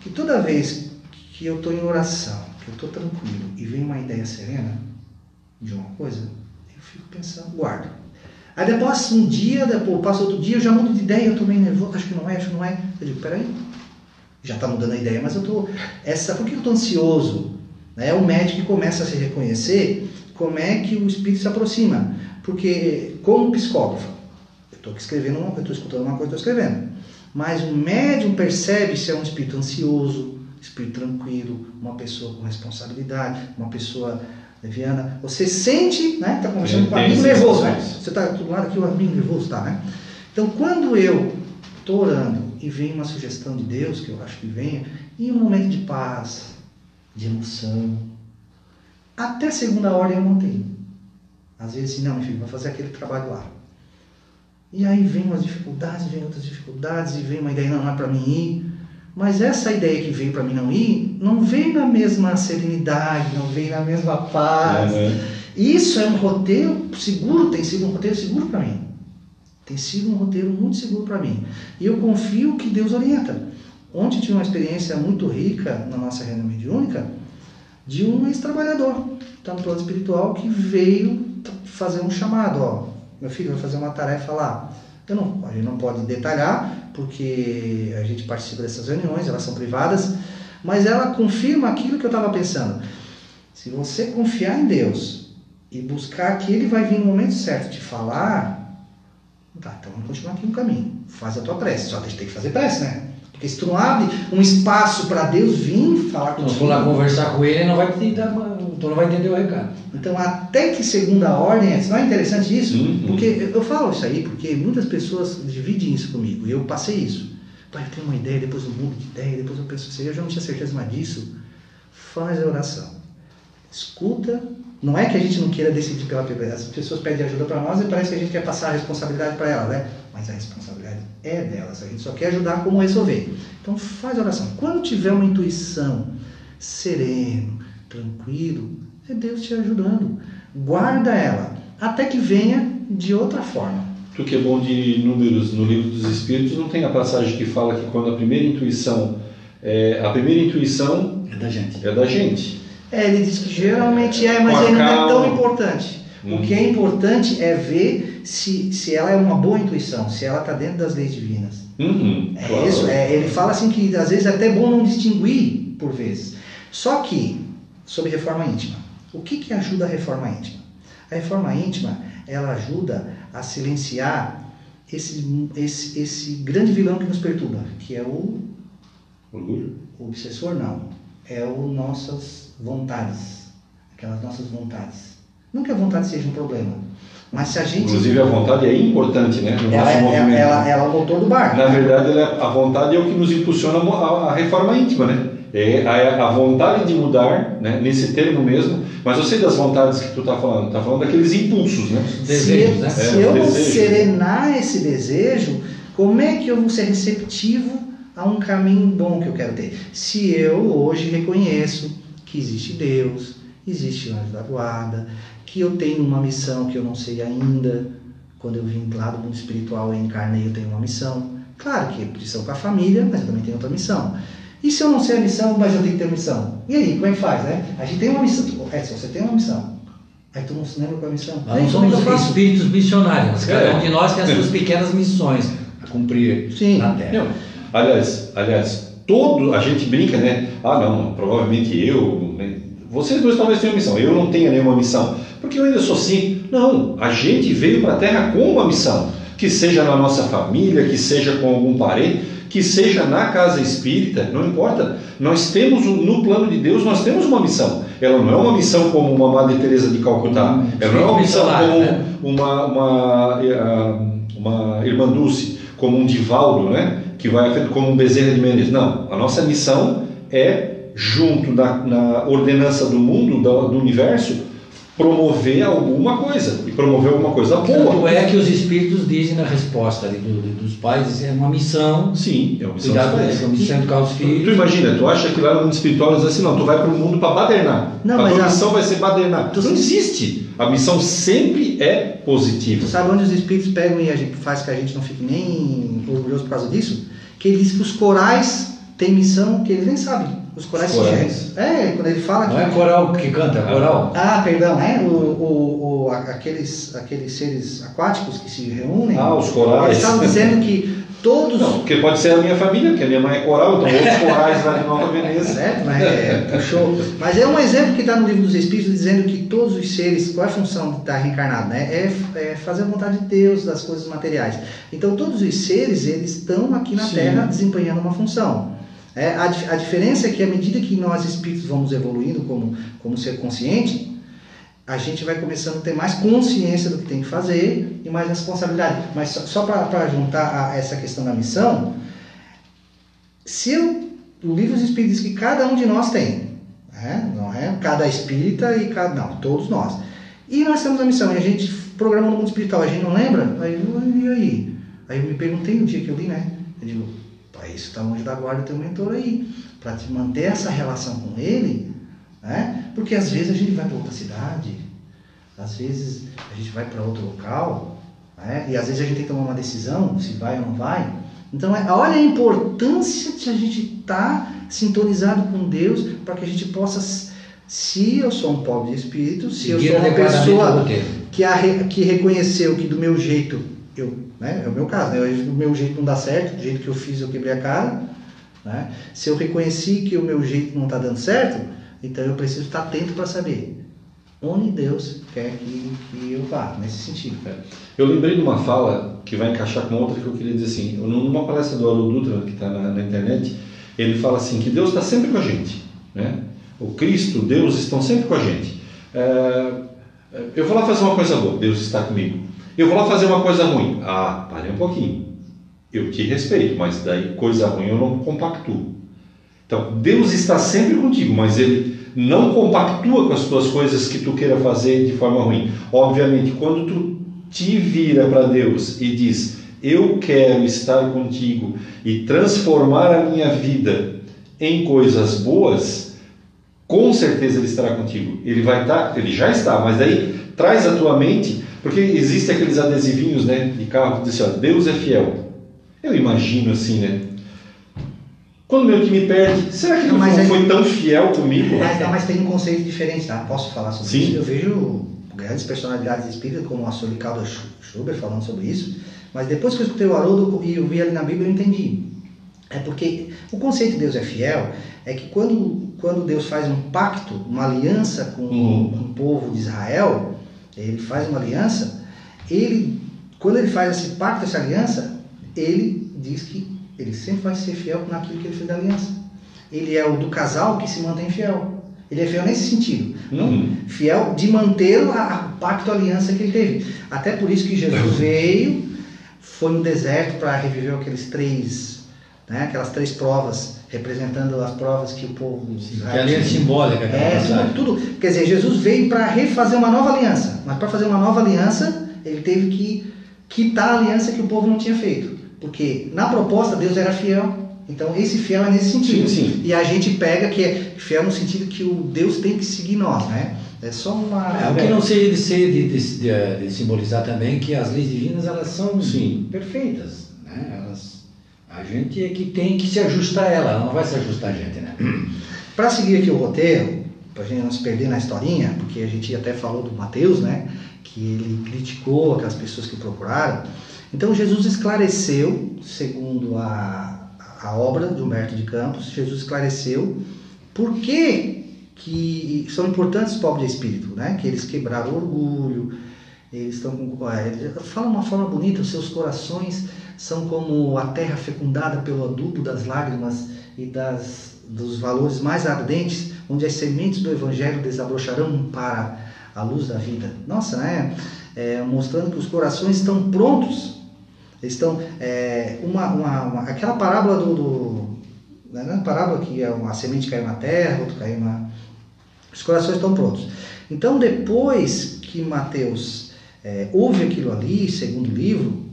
S2: Que toda vez que eu estou em oração, que eu estou tranquilo e vem uma ideia serena de uma coisa, eu fico pensando, guardo. Aí depois, um dia, depois passa outro dia, eu já mudo de ideia, eu estou meio nervoso, acho que não é, acho que não é. Eu digo, peraí, já está mudando a ideia, mas eu estou. Essa, por que eu estou ansioso? É o médico que começa a se reconhecer como é que o espírito se aproxima. Porque, como psicógrafo, eu estou escrevendo, eu estou escutando uma coisa, estou escrevendo. Mas o médium percebe se é um espírito ansioso, espírito tranquilo, uma pessoa com responsabilidade, uma pessoa leviana. Você sente, né? Está conversando com um amigo nervoso, né? Você está do lado aqui, o amigo nervoso tá, né? Então, quando eu estou orando e vem uma sugestão de Deus, que eu acho que venha, e um momento de paz, de emoção, até segunda ordem eu não tenho. Às vezes, assim, não, filho, vai fazer aquele trabalho lá. E aí vem umas dificuldades, vem outras dificuldades, e vem uma ideia, não, não é para mim ir. Mas essa ideia que veio para mim não ir, não veio na mesma serenidade, não veio na mesma paz.
S3: Uhum.
S2: Isso é um roteiro seguro, tem sido um roteiro seguro para mim. Tem sido um roteiro muito seguro para mim. E eu confio que Deus orienta. Ontem tive uma experiência muito rica na nossa reunião mediúnica de um ex-trabalhador, no plano espiritual, que veio fazer um chamado, ó, meu filho vai fazer uma tarefa lá. Eu não, a gente não pode detalhar, porque a gente participa dessas reuniões, elas são privadas, mas ela confirma aquilo que eu estava pensando. Se você confiar em Deus e buscar que Ele vai vir no momento certo te falar, tá, então vamos continuar aqui no caminho. Faz a tua prece, só tem que fazer prece, né? Porque se tu não abre um espaço para Deus vir falar
S1: Então,
S2: contigo.
S1: se for lá conversar com ele, não vai te dar, uma- tu não vai entender o recado.
S2: Então, até que segunda ordem, não é interessante isso?
S3: Uhum.
S2: Porque eu eu falo isso aí porque muitas pessoas dividem isso comigo e eu passei isso. Pai, eu tenho uma ideia, depois eu mudo de ideia, depois eu penso assim, eu já não tinha certeza mais disso. Faz a oração. Escuta. Não é que a gente não queira decidir pela pessoa. As pessoas pedem ajuda para nós e parece que a gente quer passar a responsabilidade para elas, né? Mas a responsabilidade é delas. A gente só quer ajudar como resolver. Então faz a oração. Quando tiver uma intuição sereno, tranquilo, é Deus te ajudando. Guarda ela até que venha de outra forma.
S3: Tu que é bom de números no livro dos Espíritos, não tem a passagem que fala que quando a primeira intuição, é, a primeira intuição
S1: É da gente.
S3: é da gente.
S2: É, ele diz que geralmente é, mas ele não é tão importante.
S3: Hum.
S2: O que é importante é ver se, se ela é uma boa intuição, se ela está dentro das leis divinas.
S3: Uhum,
S2: É
S3: claro.
S2: isso, é, ele fala assim que às vezes é até bom não distinguir por vezes. Só que, sobre reforma íntima, o que, que ajuda a reforma íntima? A reforma íntima, ela ajuda a silenciar esse, esse, esse grande vilão que nos perturba, que é o
S3: Orgulho?
S2: o obsessor não, é o nossas vontades, aquelas nossas vontades. Não que a vontade seja um problema, mas se a gente.
S3: Inclusive a vontade é importante, né? No
S2: ela,
S3: nosso
S2: é,
S3: movimento.
S2: ela, ela é o motor do barco.
S3: Na verdade, ela é- a vontade é o que nos impulsiona a a, reforma íntima, né? É a, a vontade de mudar, né? nesse termo mesmo, mas eu sei das vontades que tu tá falando, tá falando daqueles impulsos, né?
S1: Desejos,
S2: se,
S1: né?
S2: se
S3: É,
S2: eu não
S3: desejo.
S2: serenar esse desejo, como é que eu vou ser receptivo a um caminho bom que eu quero ter? Se eu hoje reconheço que existe Deus, existe o anjo da guarda, que eu tenho uma missão que eu não sei ainda, quando eu vim lá do mundo espiritual eu encarnei, eu tenho uma missão. Claro que é missão com a família, mas eu também tenho outra missão. E se eu não sei a missão, mas eu tenho que ter missão? E aí, como é que faz, né? A gente tem uma missão. Edson, você tem uma missão. Aí tu não se lembra qual é a missão?
S1: Nós
S2: Aí,
S1: não
S2: é
S1: somos
S2: faço?
S1: espíritos missionários, cada
S3: É.
S1: um de nós tem as suas pequenas missões a cumprir
S2: Sim.
S1: na Terra.
S3: Não. Aliás, aliás, todo a gente brinca, né? Ah, não, provavelmente eu, né? vocês dois talvez tenham missão. Eu não tenho nenhuma missão, porque eu ainda sou assim. Não, a gente veio para a Terra com uma missão, que seja na nossa família, que seja com algum parente, que seja na casa espírita, não importa. Nós temos um- no plano de Deus nós temos uma missão. Ela não é uma missão como uma Madre Teresa de Calcutá.
S1: Hum,
S3: Ela não é uma missão como
S1: né?
S3: uma, uma, eh, uma irmã Dulce, como um Divaldo, né? Que vai afetar como um Bezerra de Menezes. Não, a nossa missão é, junto na, na ordenança do mundo, do, do universo, promover alguma coisa, e promover alguma coisa
S1: Tanto
S3: boa.
S1: é que os espíritos dizem na resposta ali do- do- dos pais, é uma missão,
S3: Sim, é uma missão
S1: com
S3: pais.
S1: uma missão educar os
S3: Tu
S1: filhos.
S3: imagina, tu acha que lá no mundo espiritual eles dizem assim, não, tu vai para o mundo para badernar.
S2: Não,
S3: a
S2: mas
S3: tua
S2: a-
S3: missão vai ser badernar.
S2: Tu-
S3: Não existe. A missão sempre é positiva.
S2: Sabe onde os espíritos pegam e a gente faz que a gente não fique nem orgulhoso por causa disso? Que ele diz que os corais têm missão que eles nem sabem. Os corais
S3: Os corais.
S2: É, quando ele fala
S1: Não
S2: que.
S1: é coral que canta, é coral.
S2: Ah, perdão, é? O, o, o, aqueles, aqueles seres aquáticos que se reúnem.
S3: Ah, os corais.
S2: Eles estavam dizendo que todos.
S3: Não, porque pode ser a minha família, porque a minha mãe é coral, então outros corais lá de Nova Veneza. <laughs>
S2: Certo, mas é, puxou. Mas é um exemplo que está no livro dos Espíritos dizendo que todos os seres, qual é a função de estar reencarnado? Né? É, é fazer a vontade de Deus, das coisas materiais. Então todos os seres, eles estão aqui na
S3: Sim.
S2: Terra desempenhando uma função. É, a, a diferença é que à medida que nós espíritos vamos evoluindo como, como ser consciente, a gente vai começando a ter mais consciência do que tem que fazer e mais responsabilidade. Mas só, só para juntar a essa questão da missão, se eu, o livro dos Espíritos que cada um de nós tem, né? não é cada espírita e cada. Não, todos nós. E nós temos a missão, e a gente programa no mundo espiritual, a gente não lembra? Aí, eu, e aí? Aí eu me perguntei no dia que eu li, né? Eu digo, isso está longe da guarda teu mentor aí. Para te manter essa relação com ele, né? Porque às vezes a gente vai para outra cidade, às vezes a gente vai para outro local, né? e às vezes a gente tem que tomar uma decisão se vai ou não vai. Então, é, olha a importância de a gente estar tá sintonizado com Deus para que a gente possa, se eu sou um pobre de espírito, se eu sou uma pessoa que, a, que reconheceu que do meu jeito, eu, né, é o meu caso, né, do meu jeito não dá certo, do jeito que eu fiz eu quebrei a cara, né, se eu reconheci que o meu jeito não está dando certo, então eu preciso estar atento para saber onde Deus quer que, que eu vá, nesse sentido.
S3: Eu lembrei de uma fala que vai encaixar com outra que eu queria dizer assim. Numa palestra do Haroldo Dutra, que está na, na, internet, ele fala assim que Deus está sempre com a gente. Né? O Cristo, Deus estão sempre com a gente. É, eu vou lá fazer uma coisa boa, Deus está comigo. Eu vou lá fazer uma coisa ruim. Ah, pare um pouquinho. Eu te respeito, mas daí coisa ruim eu não compactuo. Então, Deus está sempre contigo, mas Ele não compactua com as tuas coisas que tu queira fazer de forma ruim. Obviamente, quando tu te vira para Deus e diz: Eu quero estar contigo e transformar a minha vida em coisas boas, com certeza Ele estará contigo. Ele vai estar, tá, ele já está, mas daí traz a tua mente, porque existem aqueles adesivinhos né, de carro que dizem: assim, Deus é fiel. Eu imagino assim, né? Quando meu time perde, será que não, não foi tão fiel comigo?
S2: Mas, não, mas tem um conceito diferente, tá? Posso falar sobre
S3: Sim.
S2: isso? Eu vejo grandes personalidades espíritas, como a Solicardo Schuber falando sobre isso, mas depois que eu escutei o Haroldo e eu vi ali na Bíblia, eu entendi. É porque o conceito de Deus é fiel é que quando, quando Deus faz um pacto, uma aliança com, uhum. com o povo de Israel, ele faz uma aliança, ele, quando ele faz esse pacto, essa aliança, ele diz que ele sempre vai ser fiel naquilo que ele fez da aliança. Ele é o do casal que se mantém fiel. Ele é fiel nesse sentido. Uhum. fiel de manter o pacto, a aliança que ele teve. Até por isso que Jesus veio, foi no deserto para reviver aqueles três, né, aquelas três provas, representando as provas que o povo
S1: Israel. Que aliança simbólica.
S2: É, tudo. Quer dizer, Jesus veio para refazer uma nova aliança. Mas para fazer uma nova aliança, ele teve que quitar a aliança que o povo não tinha feito. Porque na proposta Deus era fiel. Então esse fiel é nesse sentido.
S3: Sim, sim.
S2: E a gente pega que é fiel no sentido que o Deus tem que seguir nós, né? É só uma.
S1: É, o que não seria de ser de, de, de, de, simbolizar também que as leis divinas elas são sim. perfeitas, né? Elas, a gente é que tem que se ajustar a ela, ela não vai se ajustar a gente, né? <clears throat>
S2: Para seguir aqui o roteiro, para a gente não se perder na historinha, porque a gente até falou do Mateus, né? Que ele criticou aquelas pessoas que procuraram. Então Jesus esclareceu, segundo a, a obra de Humberto de Campos, Jesus esclareceu por que, que são importantes os pobres de espírito, né? que eles quebraram o orgulho, eles estão com. Ele fala uma forma bonita, os seus corações são como a terra fecundada pelo adubo das lágrimas e das, dos valores mais ardentes, onde as sementes do Evangelho desabrocharão para a luz da vida. Nossa, né? É, mostrando que os corações estão prontos estão. É, uma, uma, uma, aquela parábola do. do né, é parábola que é uma semente caiu na terra, outro caiu na. Os corações estão prontos. Então, depois que Mateus é, ouve aquilo ali, segundo livro,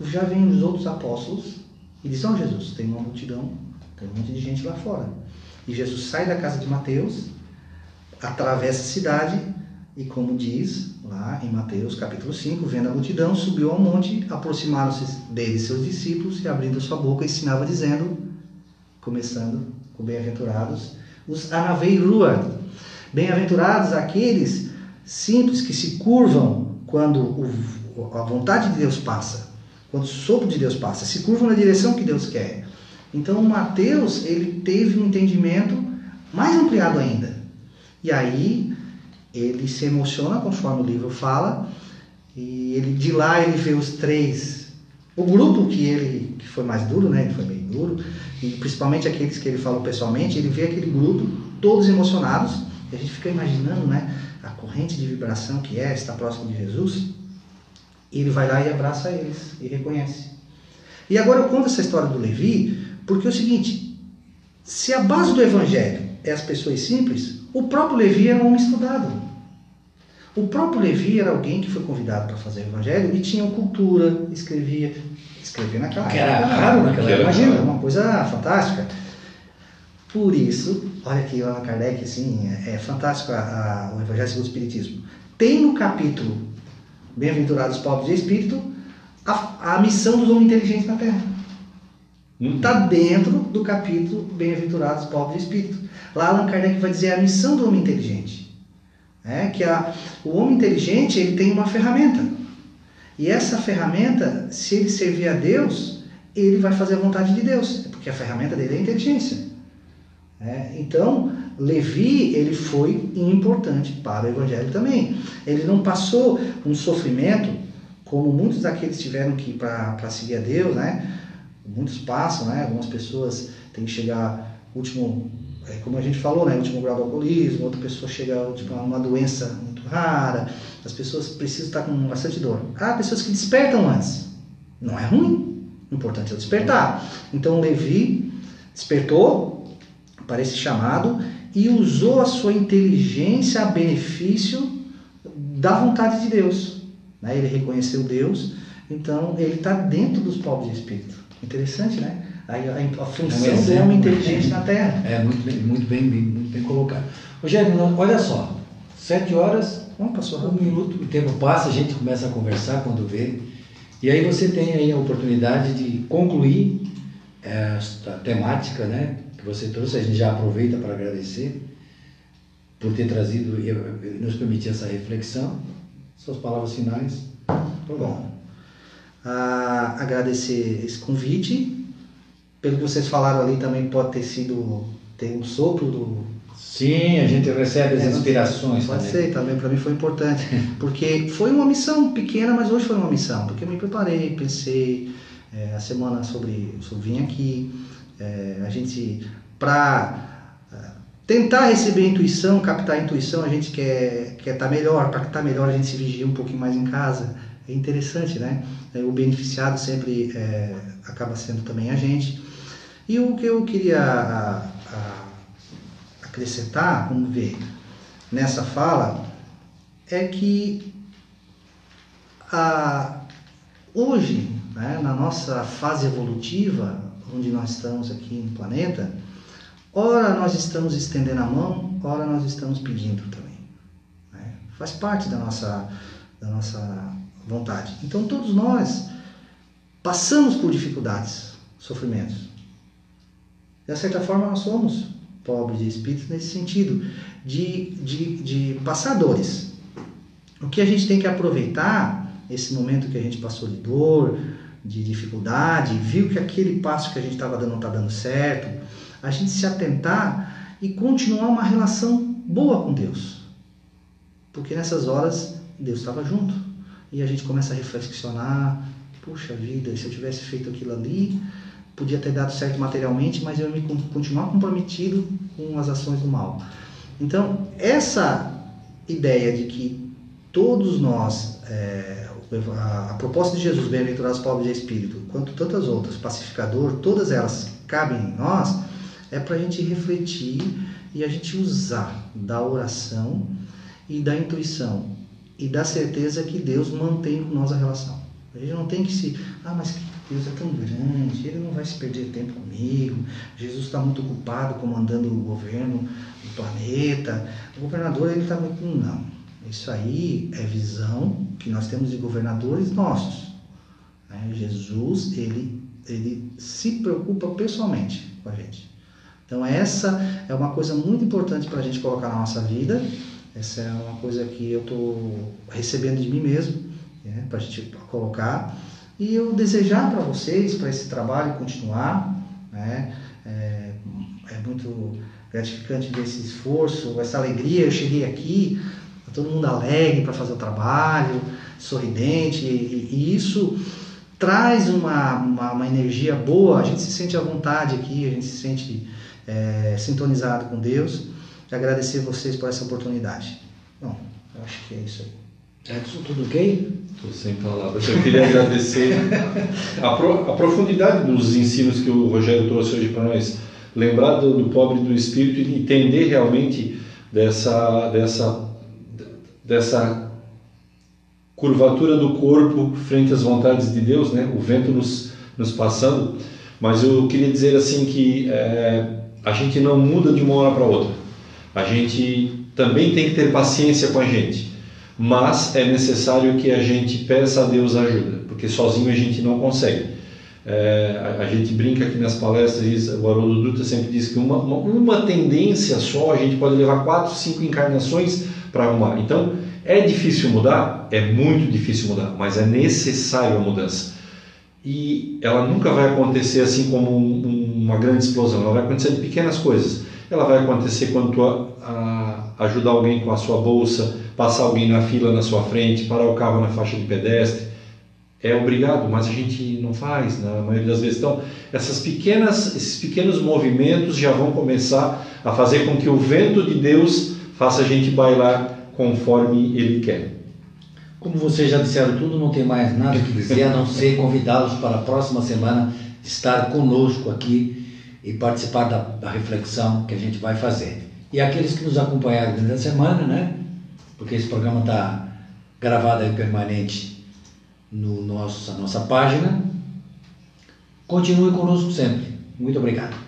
S2: já vem os outros apóstolos e diz: Ó oh, Jesus, tem uma multidão, tem um monte de gente lá fora. E Jesus sai da casa de Mateus, atravessa a cidade e, como diz lá em Mateus capítulo 5, vendo a multidão, subiu ao monte, aproximaram-se dele seus discípulos e, abrindo sua boca, ensinava, dizendo, começando com bem-aventurados, os anaveirua. Bem-aventurados aqueles simples que se curvam quando o, a vontade de Deus passa, quando o sopro de Deus passa, se curvam na direção que Deus quer. Então, Mateus, ele teve um entendimento mais ampliado ainda. E aí, ele se emociona conforme o livro fala e ele de lá ele vê os três o grupo que ele que foi mais duro né ele foi meio duro e principalmente aqueles que ele falou pessoalmente ele vê aquele grupo todos emocionados e a gente fica imaginando né a corrente de vibração que é estar próximo de Jesus e ele vai lá e abraça eles e reconhece. E agora eu conto essa história do Levi porque é o seguinte se a base do evangelho é as pessoas simples o próprio Levi era um homem estudado O próprio Levi era alguém que foi convidado para fazer o evangelho e tinha cultura, escrevia, escrever naquela
S1: Que era raro naquela
S3: Que era
S1: época.
S2: Imagina,
S3: raro.
S2: uma coisa fantástica. Por isso, olha aqui Allan Kardec, assim, é, é fantástico a- a- o Evangelho segundo o Espiritismo. Tem no capítulo Bem-aventurados os pobres de espírito a, a missão dos homens inteligentes na Terra.
S3: Hum.
S2: Está dentro do capítulo Bem-aventurados os pobres de espírito. Lá Allan Kardec vai dizer a missão do homem inteligente. É, que a, o homem inteligente ele tem uma ferramenta. E essa ferramenta, se ele servir a Deus, ele vai fazer a vontade de Deus, porque a ferramenta dele é a inteligência. É, então, Levi, ele foi importante para o Evangelho também. Ele não passou um sofrimento, como muitos daqueles tiveram que para seguir a Deus, né? Muitos passam, né? Algumas pessoas têm que chegar último, é, como a gente falou, né? Último grau do alcoolismo, outra pessoa chega tipo, a uma doença muito rara, as pessoas precisam estar com bastante dor. Há pessoas que despertam antes. Não é ruim. O importante é despertar. Então Levi despertou para esse chamado e usou a sua inteligência a benefício da vontade de Deus. Né? Ele reconheceu Deus, então ele está dentro dos pobres de espírito. Interessante, né? A, a função
S1: É um
S2: do homem
S1: né?
S2: inteligente na Terra.
S1: É, muito bem, muito bem, muito bem colocado. Rogério, olha só, sete horas,
S2: Não passou
S1: um minuto, o tempo passa, a gente começa a conversar quando vê. E aí você tem aí a oportunidade de concluir esta temática, né, que você trouxe. A gente já aproveita para agradecer por ter trazido e e nos permitir essa reflexão. Suas palavras finais.
S2: Bom, ah, agradecer esse convite. Pelo que vocês falaram ali, também pode ter sido tem um sopro do
S1: Sim, a gente recebe as
S2: É,
S1: inspirações
S2: Pode
S1: também.
S2: ser, também para mim foi importante, <laughs> porque foi uma missão pequena, mas hoje foi uma missão, porque eu me preparei, pensei é, a semana sobre, sobre vim aqui, é, a gente para tentar receber intuição, captar a intuição, a gente quer quer estar melhor, para estar melhor a gente se vigia um pouquinho mais em casa, é interessante, né? É, O beneficiado sempre é, acaba sendo também a gente. E o que eu queria a- a- acrescentar, vamos ver, nessa fala, é que a, hoje, né, na nossa fase evolutiva, onde nós estamos aqui no planeta, ora nós estamos estendendo a mão, ora nós estamos pedindo também. né? Faz parte da nossa, da nossa vontade. Então todos nós passamos por dificuldades, sofrimentos. De certa forma nós somos pobres de espírito nesse sentido, de, de, de passadores. O que a gente tem que aproveitar, esse momento que a gente passou de dor, de dificuldade, viu que aquele passo que a gente estava dando não está dando certo, a gente se atentar e continuar uma relação boa com Deus. Porque nessas horas Deus estava junto. E a gente começa a reflexionar, puxa vida, se eu tivesse feito aquilo ali, podia ter dado certo materialmente, mas eu me con- continuar comprometido com as ações do mal. Então, essa ideia de que todos nós, é, a, a proposta de Jesus, bem-aventurados os pobres de espírito, quanto tantas outras, pacificador, todas elas cabem em nós, é para a gente refletir e a gente usar da oração e da intuição e da certeza que Deus mantém com nós a relação. A gente não tem que se, ah, mas Deus é tão grande, Ele não vai se perder tempo comigo, Jesus está muito ocupado comandando o governo do planeta, o governador ele está muito. Não, isso aí é visão que nós temos de governadores nossos. né? Jesus, ele, ele se preocupa pessoalmente com a gente. Então essa é uma coisa muito importante para a gente colocar na nossa vida. Essa é uma coisa que eu estou recebendo de mim mesmo, né, para a gente colocar. E eu desejar para vocês, para esse trabalho continuar. Né, é, é muito gratificante ver esse esforço, essa alegria. Eu cheguei aqui, tá todo mundo alegre para fazer o trabalho, sorridente, e, e isso traz uma, uma, uma energia boa. A gente se sente à vontade aqui, a gente se sente é, sintonizado com Deus. E agradecer vocês por essa oportunidade. Bom, eu acho que é isso aí.
S1: Edson, tudo ok?
S3: Estou sem palavras. Eu queria agradecer a, pro- a profundidade dos ensinos que o Rogério trouxe hoje para nós. Lembrar do, do pobre do espírito e entender realmente dessa, dessa, dessa curvatura do corpo frente às vontades de Deus. Né? O vento nos nos passando, mas eu queria dizer assim que é, a gente não muda de uma hora para outra. A gente também tem que ter paciência com a gente, mas é necessário que a gente peça a Deus ajuda, porque sozinho a gente não consegue. É, a, a, gente brinca aqui nas palestras, o Haroldo Dutra sempre diz que uma, uma, uma tendência só a gente pode levar quatro, cinco encarnações para arrumar. Então, é difícil mudar? É muito difícil mudar, mas é necessário a mudança. E ela nunca vai acontecer assim como um, uma grande explosão, ela vai acontecer de pequenas coisas. Ela vai acontecer quando tu a, a, ajudar alguém com a sua bolsa, passar alguém na fila na sua frente, parar o carro na faixa de pedestre. É obrigado, mas a gente não faz na maioria das vezes. Então, essas pequenas, esses pequenos movimentos já vão começar a fazer com que o vento de Deus faça a gente bailar conforme Ele quer.
S1: Como vocês já disseram tudo, não tem mais nada que dizer a não ser convidá-los para a próxima semana estar conosco aqui e participar da, da, reflexão que a gente vai fazer. E aqueles que nos acompanharam durante a semana, né? Porque esse programa está gravado aí permanente no nosso, nossa página. Continue conosco sempre. Muito obrigado.